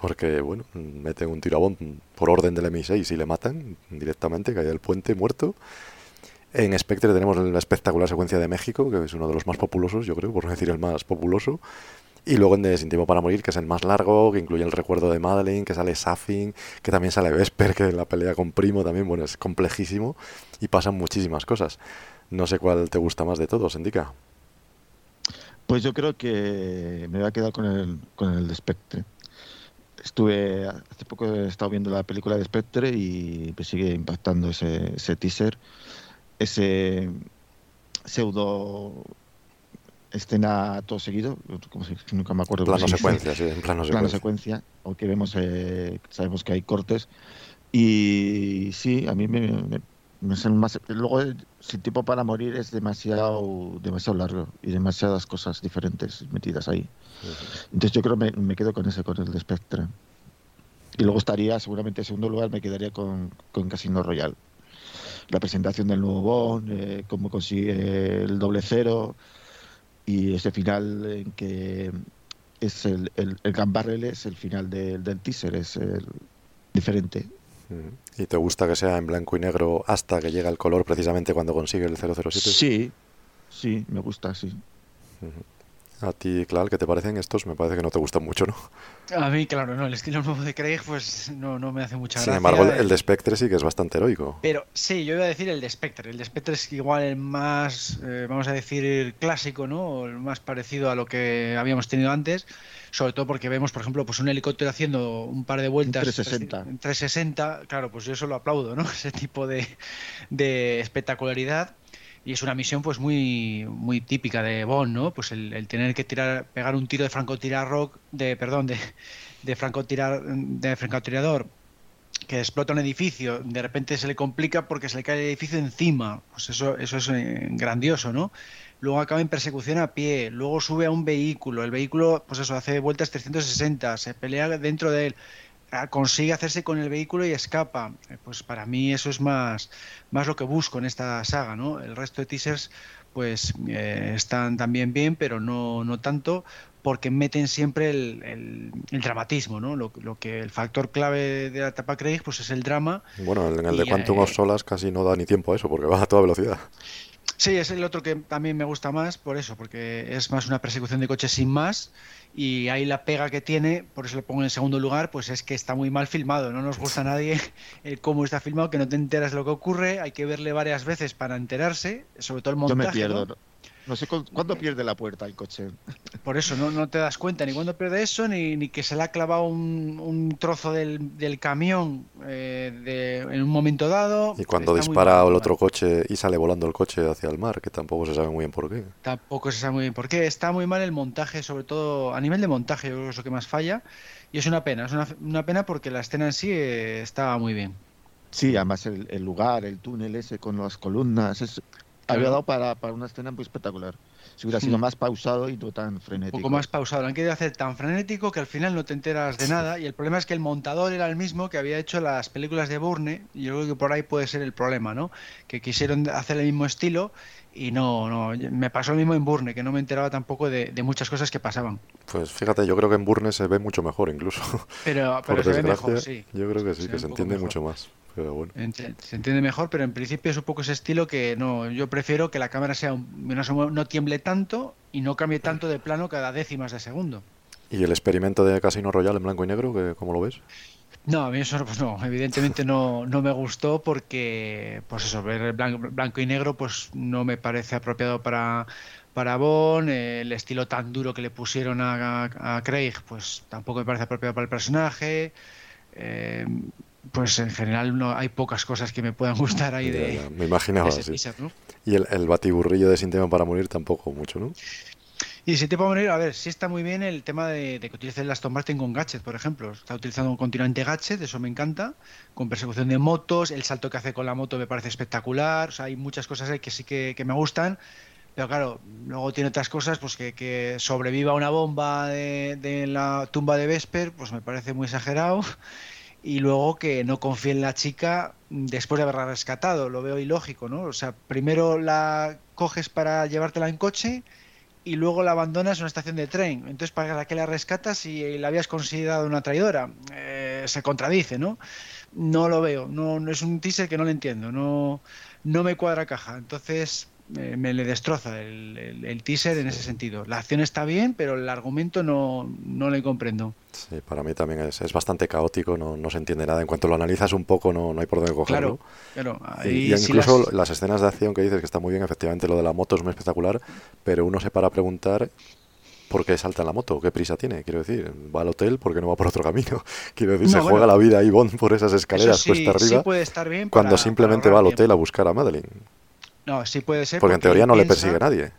porque bueno, meten un tiro a Bond por orden del MI6 y le matan directamente, cae del puente muerto. En Spectre tenemos la espectacular secuencia de México, que es uno de los más populosos, yo creo, por no decir el más populoso. Y luego en de Sin para Morir, que es el más largo, que incluye el recuerdo de Madeline, que sale Safin, que también sale Vesper, que la pelea con Primo también, bueno, es complejísimo y pasan muchísimas cosas. No sé cuál te gusta más de todos, Indica. Pues yo creo que me voy a quedar con el, con el de Spectre. Estuve, hace poco he estado viendo la película de Spectre y me sigue impactando ese, ese teaser, ese pseudo escena todo seguido, como si, nunca me acuerdo. Plano secuencia, sí, en plano secuencia. secuencia, aunque vemos, eh, sabemos que hay cortes. Y sí, a mí me, me, me son más. Luego, el Sin Tiempo para Morir es demasiado, demasiado largo y demasiadas cosas diferentes metidas ahí. Entonces, yo creo que me, me quedo con ese, con el de Spectre. Y luego estaría, seguramente en segundo lugar, me quedaría con, con Casino Royale. La presentación del nuevo Bond, eh, cómo consigue el doble cero y ese final en que es el, el, el Gun es el final del, del teaser, es el diferente. ¿Y te gusta que sea en blanco y negro hasta que llega el color precisamente cuando consigue el 007? Sí, sí, me gusta, sí. A ti, Clal, ¿qué te parecen estos? Me parece que no te gustan mucho, ¿no? A mí, claro, no, el estilo nuevo de Craig pues no, no me hace mucha Sin gracia. embargo, el, el de Spectre sí que es bastante heroico. Pero sí, yo iba a decir el de Spectre. El de Spectre es igual el más, eh, vamos a decir, clásico, ¿no? O el más parecido a lo que habíamos tenido antes. Sobre todo porque vemos, por ejemplo, pues un helicóptero haciendo un par de vueltas. 360. En 360, claro, pues yo eso lo aplaudo, ¿no? Ese tipo de, de espectacularidad. Y es una misión pues muy muy típica de Bond, ¿no? Pues el, el tener que tirar, pegar un tiro de francotirador, de, perdón, de, francotirar, de francotirador que explota un edificio, de repente se le complica porque se le cae el edificio encima. Pues eso, eso es eh, grandioso, ¿no? Luego acaba en persecución a pie, luego sube a un vehículo, el vehículo, pues eso, hace vueltas 360, se pelea dentro de él, consigue hacerse con el vehículo y escapa. Eh, Pues para mí eso es más, más lo que busco en esta saga, ¿no? El resto de teasers pues eh, están también bien, pero no, no tanto, porque meten siempre el, el- el dramatismo, ¿no? Lo, lo que el factor clave de la etapa Craig pues es el drama. Bueno, en el de Quantum eh, of Solas casi no da ni tiempo a eso, porque va a toda velocidad. Sí, es el otro que también me gusta más, por eso, porque es más una persecución de coches sin más. Y ahí la pega que tiene, por eso lo pongo en segundo lugar, pues es que está muy mal filmado. No nos gusta a nadie el cómo está filmado, que no te enteras de lo que ocurre. Hay que verle varias veces para enterarse, sobre todo el Yo montaje. me pierdo. ¿no? No, sé cu- cuándo pierde la puerta el coche. Por eso no, no te das cuenta ni cuando pierde eso, ni, ni que se le ha clavado un, un trozo del, del camión eh, de- en un momento dado. Y cuando dispara el otro coche y sale volando el coche hacia el mar, que tampoco se sabe muy bien por qué. Tampoco se sabe muy bien por qué. Está muy mal el montaje, sobre todo a nivel de montaje, yo creo que es lo que más falla. Y es una pena, es una, una pena porque la escena en sí eh, estaba muy bien. Sí, además el, el lugar, el túnel ese con las columnas, es, había dado para, para una escena muy espectacular. Si hubiera sido más pausado y no tan Un frenético. poco más pausado. Lo han querido hacer tan frenético que al final no te enteras de nada. Y el problema es que el montador era el mismo que había hecho las películas de Bourne. Y yo creo que por ahí puede ser el problema, ¿no? Que quisieron hacer el mismo estilo y no, no. Me pasó lo mismo en Bourne, que no me enteraba tampoco de, de muchas cosas que pasaban. Pues fíjate, yo creo que en Burnes se ve mucho mejor incluso. Pero, Por pero se ve mejor, sí. Yo creo que sí, Se que se entiende mejor. mucho más. Pero bueno. Ent- Se entiende mejor, pero en principio es un poco ese estilo que no, yo prefiero que la cámara sea un- no, tiemble tanto y no cambie tanto de plano cada décimas de segundo. ¿Y el experimento de Casino Royale en blanco y negro, que, cómo lo ves? No, a mí eso pues no, evidentemente no, no me gustó porque, pues eso, ver el blanco, blanco y negro pues no me parece apropiado para, para Bond, el estilo tan duro que le pusieron a, a- a Craig pues tampoco me parece apropiado para el personaje, eh, pues en general no hay pocas cosas que me puedan gustar ahí de, ya, me imaginaba de ese así. teaser, ¿no? Y el, el batiburrillo de Sin Tema para Morir tampoco mucho, ¿no? Y si te puedo poner, a ver, sí está muy bien el tema de, de que utilice el Aston Martin con gadget, por ejemplo. Está utilizando continuamente gadget, eso me encanta. Con persecución de motos, el salto que hace con la moto me parece espectacular. O sea, hay muchas cosas ahí que sí que, que me gustan. Pero claro, luego tiene otras cosas, pues que, que sobreviva una bomba de, de la tumba de Vesper, pues me parece muy exagerado. Y luego que no confíe en la chica después de haberla rescatado, lo veo ilógico, ¿no? O sea, primero la coges para llevártela en coche y luego la abandonas en una estación de tren. Entonces, ¿para qué la rescatas si la habías considerado una traidora? Eh, se contradice, ¿no? No lo veo. No, no es un teaser que no lo entiendo. No, no me cuadra caja. Entonces, eh, me le destroza el, el- el teaser en ese sentido. La acción está bien, pero el argumento no, no le comprendo. Sí, para mí también es, es bastante caótico, no, no se entiende nada. En cuanto lo analizas un poco, no, no hay por dónde cogerlo. Claro, claro. Y, Ahí y sí incluso las- las... escenas de acción que dices que está muy bien, efectivamente lo de la moto es muy espectacular, pero uno se para a preguntar por qué salta en la moto, qué prisa tiene, quiero decir, va al hotel porque no va por otro camino, quiero decir, No, se bueno. juega la vida ahí Bond por esas escaleras sí- cuesta sí arriba, puede estar bien cuando simplemente va al hotel a buscar a Madeline, No, sí puede ser. porque en teoría no le persigue nadie.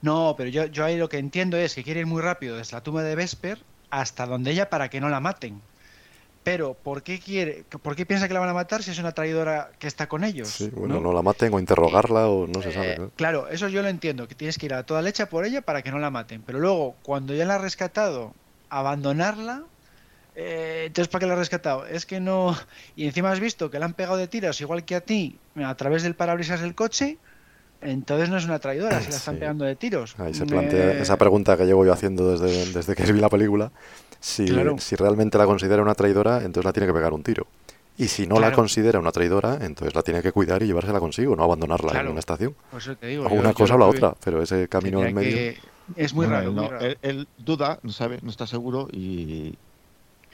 No, pero yo, yo ahí lo que entiendo es que quiere ir muy rápido desde la tumba de Vesper hasta donde ella para que no la maten. Pero, ¿por qué quiere, por qué piensa que la van a matar si es una traidora que está con ellos? Sí, bueno, no, la maten o interrogarla o no se sabe. Eh, ¿no? Claro, eso yo lo entiendo, que tienes que ir a toda leche por ella para que no la maten. Pero luego, cuando ya la has rescatado, abandonarla, eh, entonces ¿para qué la has rescatado? Es que no... Y encima has visto que la han pegado de tiros, igual que a ti, a través del parabrisas del coche, entonces no es una traidora, se la están Sí. pegando de tiros. Ahí se plantea esa pregunta que llevo yo haciendo desde, desde que vi la película. Si, Claro. si realmente la considera una traidora, entonces la tiene que pegar un tiro. Y si no la considera una traidora, entonces la tiene que cuidar y llevársela consigo, no abandonarla Claro. en una estación. Por eso te digo, O yo- una yo cosa o la otra, pero ese camino en medio. que- Es muy Bueno, raro, muy no- raro. él- él duda, no sabe, no está seguro y.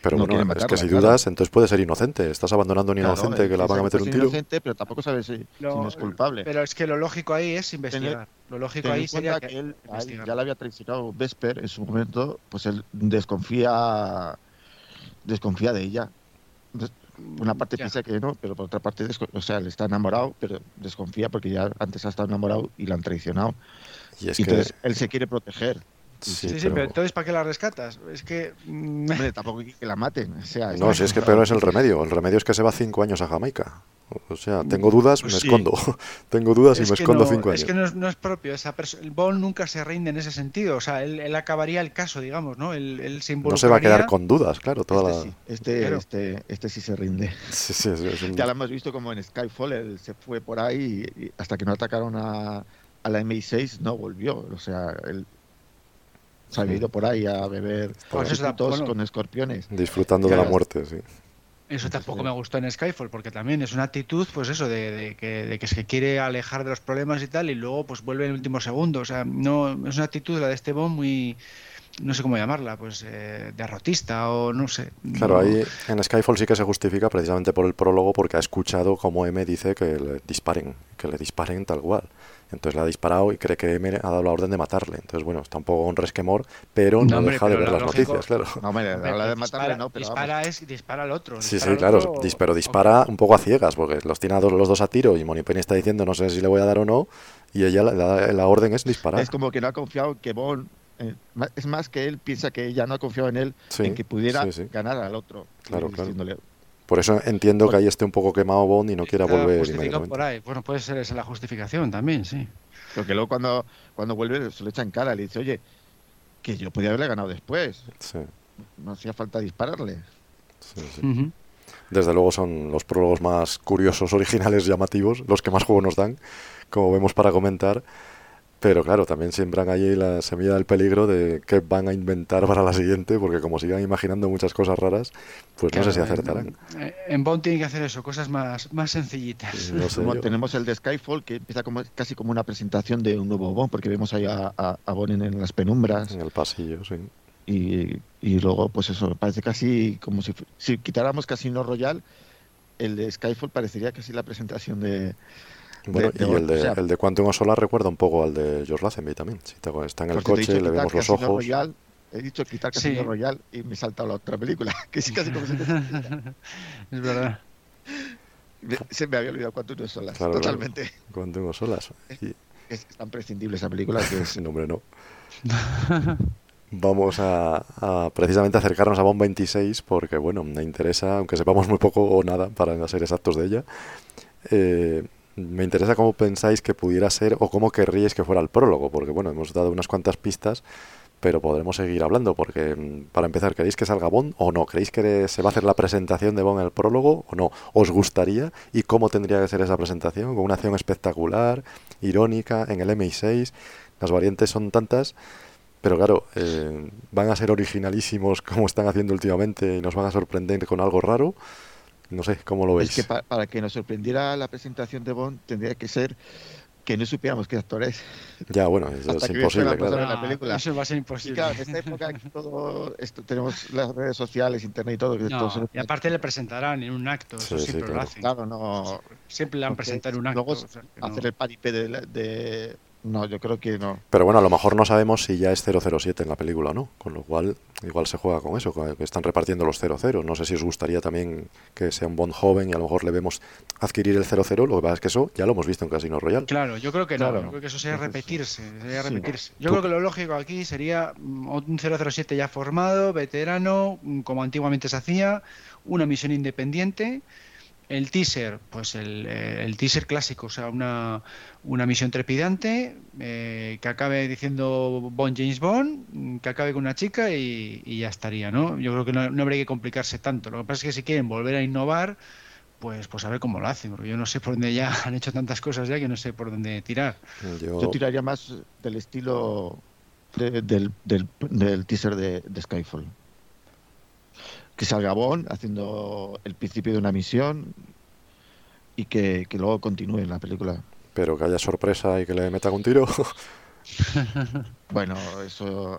Pero no quiere bueno, es que matarla, si claro. dudas, entonces puede ser inocente. Estás abandonando a un Claro, inocente él que la van a meter que un es tiro. inocente, pero tampoco sabe si, si No, no es culpable. Pero es que lo lógico ahí es investigar. lo lógico ahí sería que, que él ya le había traicionado Vesper en su momento, pues él desconfía desconfía de ella. Una parte Ya. piensa que no, pero por otra parte, o sea, le está enamorado, pero desconfía porque ya antes ha estado enamorado y la han traicionado. Y es Y que. entonces él se quiere proteger. Sí, Sí, sí, pero- entonces ¿para qué la rescatas? Es que... mm, Hombre, tampoco que la maten. O sea, No, si es que peor es el remedio. El remedio es que se va cinco años a Jamaica. O sea, tengo dudas, Pues me sí. escondo. tengo dudas y es me escondo no, cinco es años. que no es, no es propio. Esa Bond nunca se rinde en ese sentido. O sea, él, él acabaría el caso, digamos, ¿no? Él, él se No se va a quedar con dudas, claro. Toda Este la... sí, este, Claro. este, este sí se rinde. Sí, sí, es- es un- Ya lo hemos visto como en Skyfall, él se fue por ahí y, y hasta que no atacaron a, a la MI6 no volvió. O sea, él se había ido por ahí a beber Pues eso con escorpiones. Disfrutando de la muerte, sí. Eso tampoco me gustó en Skyfall, porque también es una actitud, pues eso, de, de que, de que se quiere alejar de los problemas y tal, y luego pues vuelve en el último segundo. O sea, no es una actitud, la de este Bond, muy, no sé cómo llamarla, pues eh, derrotista o no sé. Claro, No- ahí en Skyfall sí que se justifica precisamente por el prólogo porque ha escuchado como M dice que le disparen, que le disparen tal cual. Entonces le ha disparado y cree que M ha dado la orden de matarle. Entonces, bueno, está un poco un resquemor, pero no, No, hombre, deja de ver las lógico- noticias, claro. No, hombre, Hombre, habla de matarle, dispara, no, pero dispara vamos. es dispara al otro. Sí, dispara sí, al claro, otro, dis- pero dispara un poco a ciegas, porque los tiene a dos- los dos a tiro y Monipenny está diciendo no sé si le voy a dar o no, y ella la, la- la orden es disparar. Es como que no ha confiado que Bond. eh, es más que él piensa que ella no ha confiado en él Sí, en que pudiera sí, sí. ganar al otro. Claro, claro. Por eso entiendo que ahí esté un poco quemado Bond y no quiera volver justificado inmediatamente. por ahí. Bueno, puede ser esa la justificación también, sí. Porque luego cuando, cuando vuelve se lo echa en cara, le dice, oye, que yo podía haberle ganado después. Sí, No hacía falta dispararle. sí, sí. Desde luego son los prólogos más curiosos, originales, llamativos, los que más juego nos dan, como vemos para comentar. Pero claro, también siembran allí la semilla del peligro de qué van a inventar para la siguiente, porque como sigan imaginando muchas cosas raras, pues no sé si acertarán. En, en Bond tienen que hacer eso, cosas más, más sencillitas. No sé Como yo. tenemos el de Skyfall, que empieza como, casi como una presentación de un nuevo Bond, porque vemos ahí a, a, a Bond en, en las penumbras. En el pasillo, sí. Y, y luego, pues eso, parece casi como si, si quitáramos Casino Royale, el de Skyfall parecería casi la presentación de. Bueno, de- de y el de, O sea, el de Quantum of Solace recuerda un poco al de George Lazenby también. Si te- está en el he coche, le quitar vemos los ojos. Royale, he dicho quitar Casino Sí. Royale y me he saltado la otra película, que es casi como si es verdad. me- se me había olvidado cuánto no solas. Claro, claro. Totalmente. Quantum of Solace. Y, Es tan prescindible esa película que es. no, hombre, no. Vamos a, a precisamente acercarnos a Bond 26 porque, bueno, me interesa, aunque sepamos muy poco o nada para ser exactos de ella, eh, me interesa cómo pensáis que pudiera ser o cómo querríais que fuera el prólogo, porque, bueno, hemos dado unas cuantas pistas, pero podremos seguir hablando, porque, mm, para empezar, ¿queréis que salga Bond o no? ¿Creéis que se va a hacer la presentación de Bond en el prólogo o no? ¿Os gustaría? ¿Y cómo tendría que ser esa presentación? ¿Con una acción espectacular, irónica, en el MI6? Las variantes son tantas pero claro, eh, van a ser originalísimos como están haciendo últimamente y nos van a sorprender con algo raro. No sé, ¿cómo lo veis? Es que pa- para que nos sorprendiera la presentación de Bond tendría que ser que no supiéramos qué actor es. Ya, bueno, eso Hasta es que imposible, claro. la película. Eso va a ser Y imposible. claro, en esta época todo esto, tenemos las redes sociales, internet y todo. Que No, todo se- y aparte le presentarán en un acto, eso Sí, sí, siempre lo claro. hacen. Claro, no. Siempre le han presentado en un acto. Luego o sea, no. hacer el paripé de, de- No, yo creo que no. Pero bueno, a lo mejor no sabemos si ya es 007 en la película o no, con lo cual igual se juega con eso, con- que están repartiendo los 00. No sé si os gustaría también que sea un Bond joven y a lo mejor le vemos adquirir el 00, lo que pasa es que eso ya lo hemos visto en Casino Royale. Claro, yo creo que Claro. no. Yo creo que eso sería repetirse. Sería sí. repetirse. Yo Tú- creo que lo lógico aquí sería un 007 ya formado, veterano, como antiguamente se hacía, una misión independiente. El teaser, pues el, eh, el teaser clásico, o sea, una, una misión trepidante eh, que acabe diciendo Bond James Bond, mm, que acabe con una chica y, y ya estaría, ¿no? Yo creo que no, no habría que complicarse tanto. Lo que pasa es que si quieren volver a innovar, pues, pues a ver cómo lo hacen, porque yo no sé por dónde ya han hecho tantas cosas ya que no sé por dónde tirar. Yo, Yo tiraría más del estilo de- del, del, del teaser de, de Skyfall. Que salga Bond haciendo el principio de una misión y que, que luego continúe la película. pero que haya sorpresa y que le metan un tiro. Bueno, eso.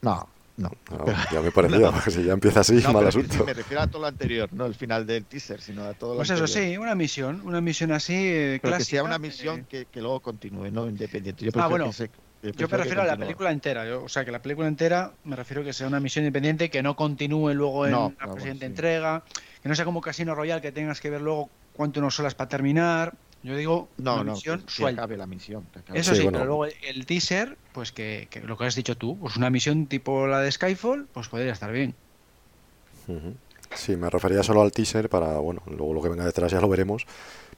No, no. No, ya me parecía, porque si ya empieza así, No, mal que- asunto. Me refiero a todo lo anterior, no el final del teaser, sino a todo lo Pues eso sí, una misión, una misión así eh, Pero que clásica, sea una eh, misión que, que luego continúe, no independiente. Yo Ah, bueno, que se- yo Yo me refiero a la película entera, yo- o sea, que la película entera me refiero que sea una misión independiente, que no continúe luego en No, la no, bueno, presente sí. entrega, que no sea como Casino Royale, que tengas que ver luego cuánto nos solas para terminar. Yo digo, No, una no, misión que, que acabe la misión. acabe. Eso Sí, sí, bueno. pero luego el teaser, pues que, que lo que has dicho tú, pues una misión tipo la de Skyfall, pues podría estar bien. Sí, me refería solo al teaser para, bueno, luego lo que venga detrás ya lo veremos.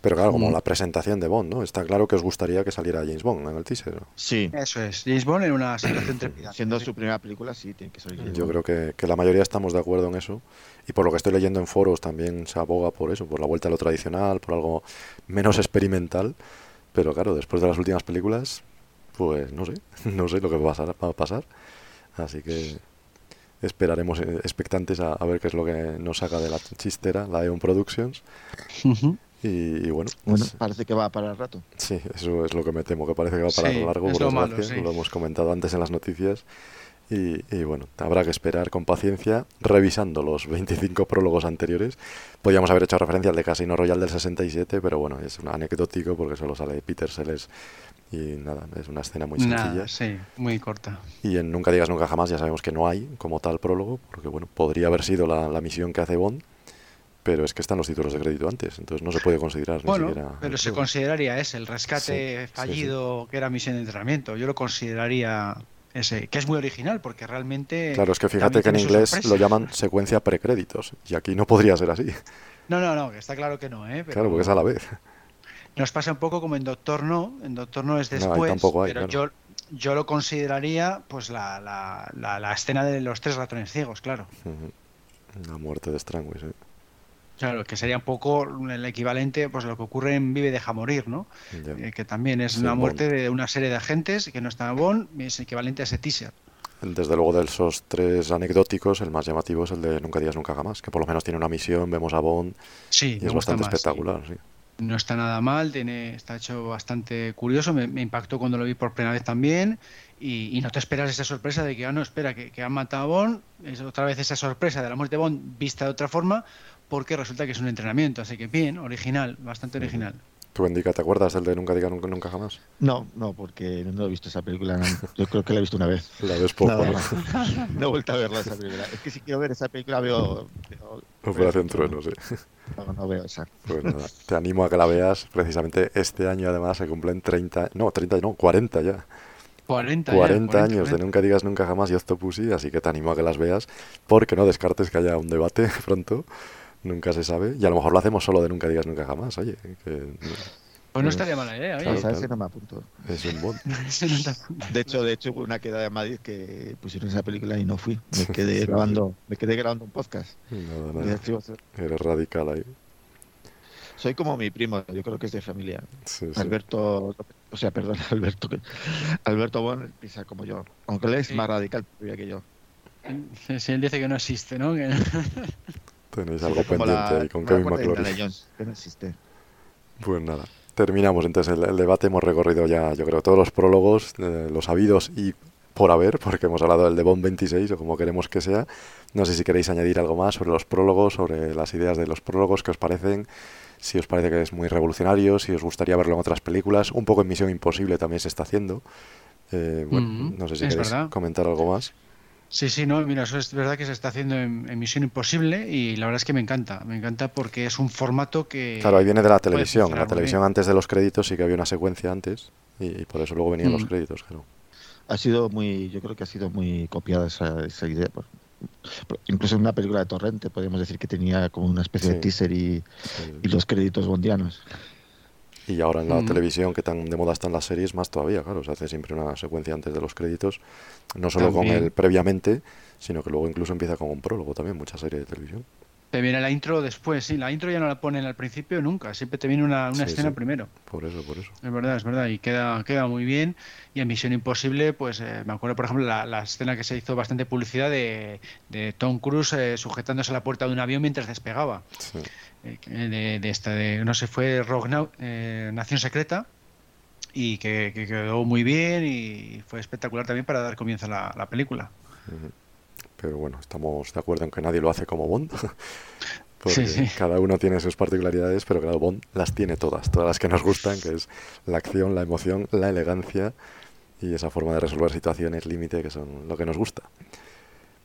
Pero claro, como Mm. la presentación de Bond, ¿no? Está claro que os gustaría que saliera James Bond en el teaser. ¿no? Sí, Eso es, James Bond en una situación trepidante. siendo su primera película, sí, tiene que salir. Yo creo que, que la mayoría estamos de acuerdo en eso. Y por lo que estoy leyendo en foros también se aboga por eso, por la vuelta a lo tradicional, por algo menos experimental. Pero claro, después de las últimas películas, pues no sé, no sé lo que va a pasar. Va a pasar. Así que esperaremos eh, expectantes a, a ver qué es lo que nos saca de la chistera, la Eon Productions. Y, y bueno, Bueno, pues, parece que va para el rato. sí, eso es lo que me temo, que parece que va para Sí, largo, por lo malo, sí. lo hemos comentado antes en las noticias. Y, y bueno, habrá que esperar con paciencia, revisando los 25 prólogos anteriores. Podríamos haber hecho referencia al de Casino Royale del 67, pero bueno, es un anecdótico porque solo sale Peter Sellers y nada, es una escena muy sencilla. Nada, sí, muy corta. Y en Nunca digas nunca jamás ya sabemos que no hay como tal prólogo, porque bueno, podría haber sido la, la misión que hace Bond, pero es que están los títulos de crédito antes, entonces no se puede considerar Bueno, ni siquiera. pero se consideraría ese, el rescate Sí, sí, fallido que era misión de entrenamiento. Yo lo consideraría ese, que es muy original porque realmente. Claro, es que fíjate que en inglés lo llaman secuencia precréditos, y aquí no podría ser así. No, no, no, está claro que no, ¿eh? Pero Claro, porque es a la vez. Nos pasa un poco como en Doctor No. En Doctor No es después. hay, pero claro. yo, yo lo consideraría, pues, la, la, la, la escena de los tres ratones ciegos, claro. La muerte de Strangway, sí. Claro, que sería un poco el equivalente pues lo que ocurre en Vive deja morir, ¿no? Eh, que también es Sí, una Bond. muerte de una serie de agentes que no está en Bond, es equivalente a ese teaser. Desde luego de esos tres anecdóticos, el más llamativo es el de Nunca digas nunca jamás, que por lo menos tiene una misión, vemos a Bond Sí, y es bastante más, sí. espectacular. sí. No está nada mal, tiene, está hecho bastante curioso, me, me impactó cuando lo vi por primera vez también y, y no te esperas esa sorpresa de que, ah, no, espera, que, que han matado a Bond, es otra vez esa sorpresa de la muerte de Bond vista de otra forma, porque resulta que es un entrenamiento, así que bien, original, bastante original. ¿Tú, Indica, te acuerdas del de Nunca digas nunca, nunca jamás? No, no, porque no he visto esa película. no. Yo creo que la he visto una vez. La ves poco, Nada ¿no? No he vuelto a verla esa película. Es que si quiero ver esa película veo... veo- Operación Trueno, sí. No, no veo esa. Pues nada, te animo a que la veas. Precisamente este año, además, se cumplen 30, no, 30, no, 40 ya. 40, ya, 40 años de 40. Nunca digas nunca jamás y Octopussy, así que te animo a que las veas, porque no descartes que haya un debate pronto, nunca se sabe, y a lo mejor lo hacemos solo de Nunca digas nunca jamás, oye, que Pues no estaría mala idea, oye. Claro, ese no me apunto. es un te- De hecho, de hecho, hubo una queda de Madrid que pusieron esa película y no fui. Me quedé Sí. grabando, me quedé grabando un podcast. Nada, nada, eres radical ahí. Soy como mi primo, yo creo que es de familia. Sí, sí. Alberto, o sea, perdón, Alberto, que- Alberto Bon piensa como yo, aunque él es Sí. más radical todavía que yo. Si él dice que no existe, ¿no? Que- Tenéis Sí, algo pendiente la- ahí con Kevin McClory. Jones, que no existe. Pues nada, terminamos entonces el, el debate. Hemos recorrido ya, yo creo, todos los prólogos, eh, los habidos y por haber, porque hemos hablado del de Bond 26 o como queremos que sea. No sé si queréis añadir algo más sobre los prólogos, sobre las ideas de los prólogos, qué os parecen, si os parece que es muy revolucionario, si os gustaría verlo en otras películas. Un poco en Misión Imposible también se está haciendo. Eh, bueno, no sé si es queréis verdad. comentar algo más. Sí, sí, no, mira, eso es verdad que se está haciendo en, en Misión Imposible y la verdad es que me encanta, me encanta porque es un formato que... Claro, ahí viene de la televisión. La televisión bien. antes de los créditos sí que había una secuencia antes y, y por eso luego venían los Mm. créditos, claro. Ha sido muy, yo creo que ha sido muy copiada esa, esa idea. por- por- incluso en una película de Torrente podríamos decir que tenía como una especie Sí. de teaser y, y los créditos bondianos. Y ahora en la Mm. televisión, que tan de moda están las series, más todavía, claro. Se hace siempre una secuencia antes de los créditos, no solo con el previamente, sino que luego incluso empieza con un prólogo también, muchas series de televisión. Te viene la intro después, sí, la intro ya no la ponen al principio nunca, siempre te viene una, una Sí, escena sí. primero. Por eso, por eso. Es verdad, es verdad, y queda, queda muy bien. Y en Misión Imposible, pues eh, me acuerdo, por ejemplo, la, la escena que se hizo bastante publicidad de, de Tom Cruise eh, sujetándose a la puerta de un avión mientras despegaba. Sí. Eh, de, de esta, de, no sé, fue Rogue Nau- eh, Nación Secreta, y que, que quedó muy bien y fue espectacular también para dar comienzo a la, la película. Pero bueno, estamos de acuerdo en que nadie lo hace como Bond. Porque Sí, sí. cada uno tiene sus particularidades, pero claro, Bond las tiene todas, todas las que nos gustan, que es la acción, la emoción, la elegancia y esa forma de resolver situaciones límite que son lo que nos gusta.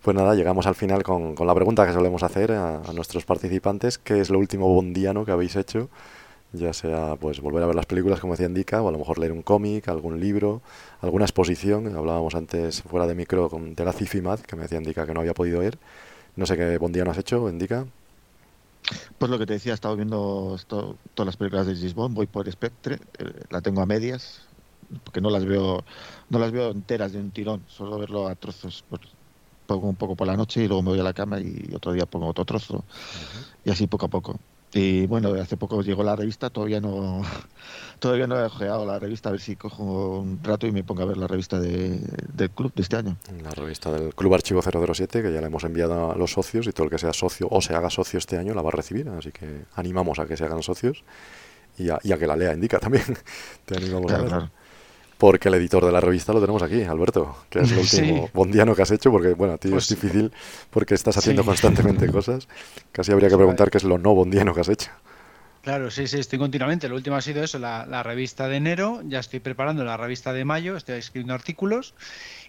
Pues nada, llegamos al final con, con la pregunta que solemos hacer a, nuestros participantes, ¿qué es lo último bondiano que habéis hecho? Ya sea pues volver a ver las películas como decía Indica, o a lo mejor leer un cómic, algún libro, alguna exposición. Hablábamos antes fuera de micro con, de la Cifimad, que me decía Indica que no había podido ir. No sé qué bondiano has hecho, Indica. Pues lo que te decía, he estado viendo todas las películas de Bond, voy por Spectre, eh, la tengo a medias, porque no las veo no las veo enteras de un tirón, solo verlo a trozos. Pongo un poco por la noche y luego me voy a la cama y otro día pongo otro trozo, y así poco a poco. Y bueno, hace poco llegó la revista, todavía no todavía no he ojeado la revista, a ver si cojo un rato y me pongo a ver la revista de- del club de este año. La revista del Club Archivo 007, que ya la hemos enviado a los socios y todo el que sea socio o se haga socio este año la va a recibir. Así que animamos a que se hagan socios y a, y a que la lea, Indica también. Te animamos Claro, a claro. Porque el editor de la revista lo tenemos aquí, Alberto, que es lo Sí. último bondiano que has hecho, porque bueno, a ti Pues- es difícil porque estás haciendo Sí. constantemente cosas. Casi habría que preguntar qué es lo no bondiano que has hecho. Claro, sí, sí, estoy continuamente. Lo último ha sido eso, la, la revista de enero, ya estoy preparando la revista de mayo, estoy escribiendo artículos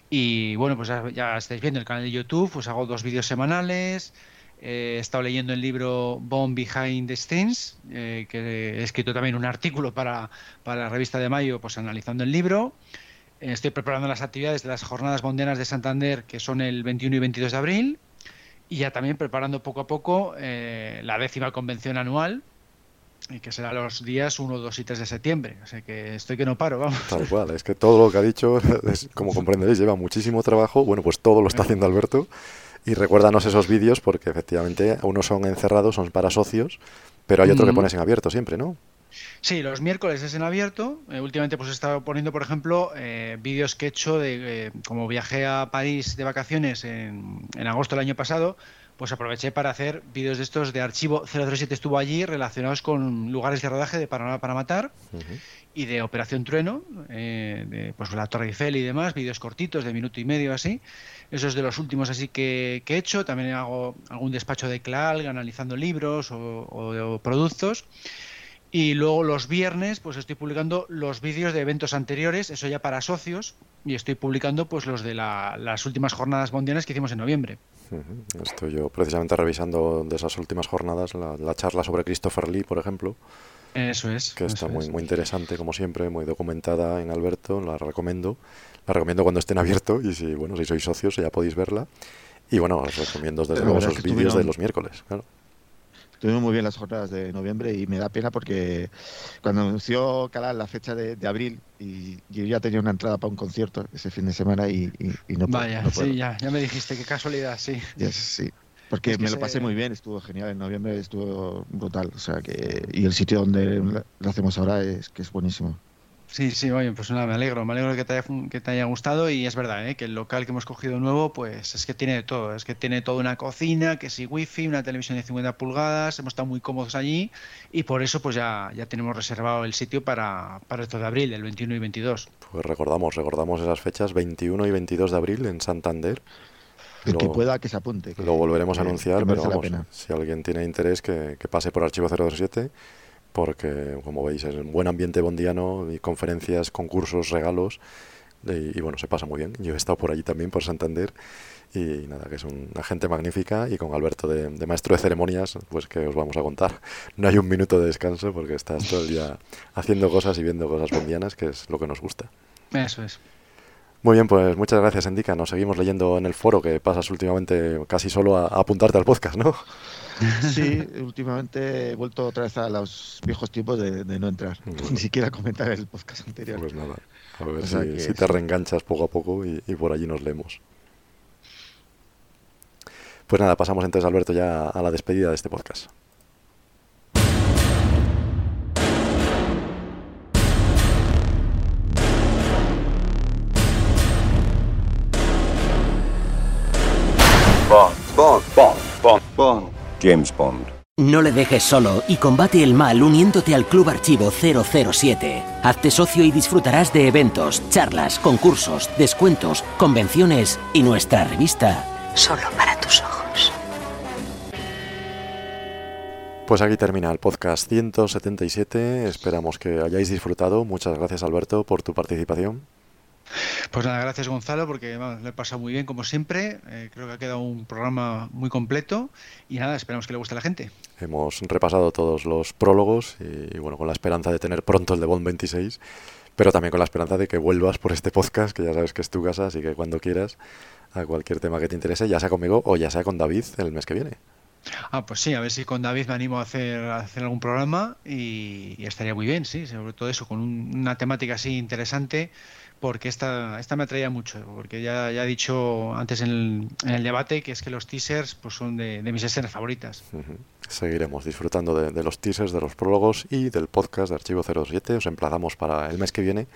y bueno, pues ya, ya estáis viendo el canal de YouTube, pues hago dos vídeos semanales, eh, he estado leyendo el libro Bond Behind the Scenes, eh, que he escrito también un artículo para, para la revista de mayo, pues analizando el libro. Eh, Estoy preparando las actividades de las jornadas bondianas de Santander, que son el 21 y 22 de abril, y ya también preparando poco a poco eh, la décima convención anual, y que será los días 1, 2 y 3 de septiembre. O sea que estoy que no paro, vamos. Tal cual, es que todo lo que ha dicho, es- como comprenderéis, lleva muchísimo trabajo. Bueno, pues todo lo está haciendo Alberto Y recuérdanos esos vídeos porque efectivamente unos son encerrados, son para socios, pero hay otro que pones en abierto siempre, ¿no? Sí, los miércoles es en abierto. Eh, últimamente pues he estado poniendo, por ejemplo, eh, vídeos que he hecho de eh, como viajé a París de vacaciones en, en agosto del año pasado, pues aproveché para hacer vídeos de estos de archivo 007 estuvo allí relacionados con lugares de rodaje de Paraná para matar y de Operación Trueno, eh, de pues la Torre Eiffel y demás, vídeos cortitos de minuto y medio así. Eso es de los últimos así que, que he hecho. También hago algún despacho de CLAL analizando libros o, productos. Y luego los viernes pues estoy publicando los vídeos de eventos anteriores, eso ya para socios, y estoy publicando pues los de la- las últimas jornadas mundiales que hicimos en noviembre. Estoy yo precisamente revisando de esas últimas jornadas la charla sobre Christopher Lee, por ejemplo, Eso es. que está eso muy, es. muy interesante, como siempre, muy documentada en Alberto, la recomiendo. La recomiendo cuando estén abierto y si, bueno, si sois socios ya podéis verla. Y bueno, os recomiendo desde luego esos vídeos de los miércoles. Claro. Estuvieron muy bien las jornadas de noviembre y me da pena porque cuando anunció Calal la fecha de, de abril y yo ya tenía una entrada para un concierto ese fin de semana y, y- y no puedo. Vaya, no puedo. sí, ya, ya me dijiste, qué casualidad, sí. Yes, sí. Porque Es que me lo se- pasé muy bien, estuvo genial. En noviembre estuvo brutal. O sea que. Y el sitio donde lo hacemos ahora es que es buenísimo. Sí, sí, oye, pues nada, me alegro, me alegro que te haya, que te haya gustado y es verdad, ¿eh? que el local que hemos cogido nuevo, pues es que tiene de todo, es que tiene toda una cocina, que sí wifi, una televisión de 50 pulgadas, hemos estado muy cómodos allí y por eso pues ya, ya tenemos reservado el sitio para, para esto de abril, el 21 y 22. Pues recordamos, recordamos esas fechas, 21 y 22 de abril en Santander. El que Lo- pueda que se apunte. que- Lo volveremos a que- anunciar, que pero vamos, si alguien tiene interés que, que pase por Archivo 007, porque como veis es un buen ambiente bondiano, y conferencias, concursos, regalos, y, y bueno, se pasa muy bien. Yo he estado por allí también, por Santander, y nada, que es una gente magnífica, y con Alberto de, de maestro de ceremonias, pues que os vamos a contar. No hay un minuto de descanso, porque estás todo el día haciendo cosas y viendo cosas bondianas, que es lo que nos gusta. Eso es. Muy bien, pues muchas gracias, Endica. Nos seguimos leyendo en el foro, que pasas últimamente casi solo a, a apuntarte al podcast, ¿no? Sí, últimamente he vuelto otra vez a los viejos tiempos de, de no entrar. Ni siquiera comentar el podcast anterior. Pues nada, a ver O sea si, te reenganchas poco a poco y, y por allí nos leemos. Pues nada, pasamos entonces, Alberto, ya a la despedida de este podcast. Bond. Bond. Bond. Bond. Bond. James Bond. No le dejes solo y combate el mal uniéndote al Club Archivo 007. Hazte socio y disfrutarás de eventos, charlas, concursos, descuentos, convenciones y nuestra revista. Solo para tus ojos. Pues aquí termina el podcast 177. Esperamos que hayáis disfrutado. Muchas gracias, Alberto, por tu participación. Pues nada, gracias Gonzalo, porque vamos, lo he pasado muy bien como siempre. Eh, creo que ha quedado un programa muy completo y nada, esperamos que le guste a la gente. Hemos repasado todos los prólogos y, bueno, con la esperanza de tener pronto el de Bond 26, pero también con la esperanza de que vuelvas por este podcast, que ya sabes que es tu casa, así que cuando quieras, a cualquier tema que te interese, ya sea conmigo o ya sea con David el mes que viene. Ah, pues sí, a ver si con David me animo a hacer, a hacer algún programa y, y estaría muy bien, sí, sobre todo eso, con un- una temática así interesante, porque esta, esta me atraía mucho, porque ya, ya he dicho antes en el, en el debate que es que los teasers pues son de, de mis escenas favoritas. Seguiremos disfrutando de, de los teasers, de los prólogos y del podcast de Archivo 07. Os emplazamos para el mes que viene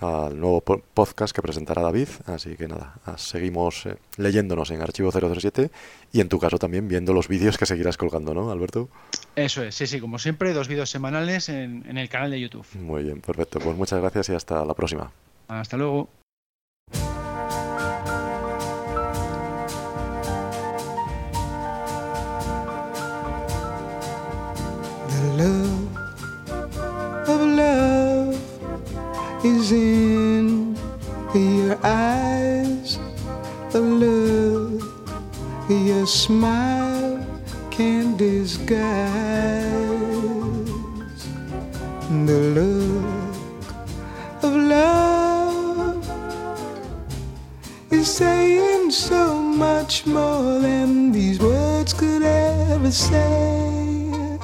al nuevo po- podcast que presentará David. Así que nada, ah, seguimos eh, leyéndonos en Archivo 007 y en tu caso también viendo los vídeos que seguirás colgando, ¿no, Alberto? Eso es, sí, sí, como siempre, dos vídeos semanales en, en el canal de YouTube. Muy bien, perfecto. Pues muchas gracias y hasta la próxima. Hasta luego. The love of love is in your eyes. The love your smile can disguise. The look so much more than these words could ever say.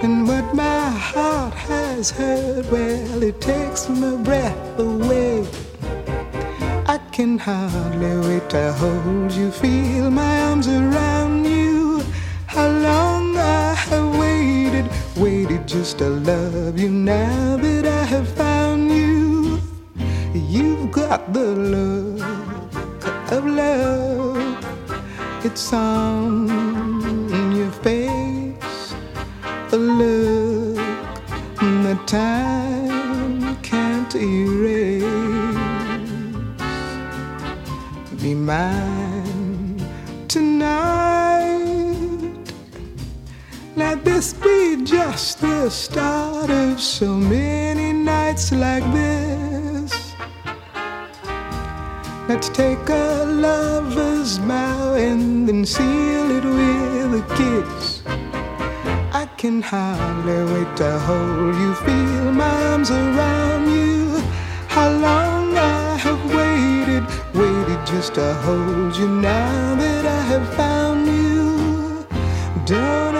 And what my heart has heard, well, it takes my breath away. I can hardly wait to hold you, feel my arms around you. How long I have waited, waited just to love you. Now that I have found you've got the look of love. It's on your face, a look that time can't erase. Be mine tonight. Let this be just the start of so many nights like this. Let's take a lover's vow and then seal it with a kiss. I can hardly wait to hold you, feel my arms around you. How long I have waited, waited just to hold you. Now that I have found you, don't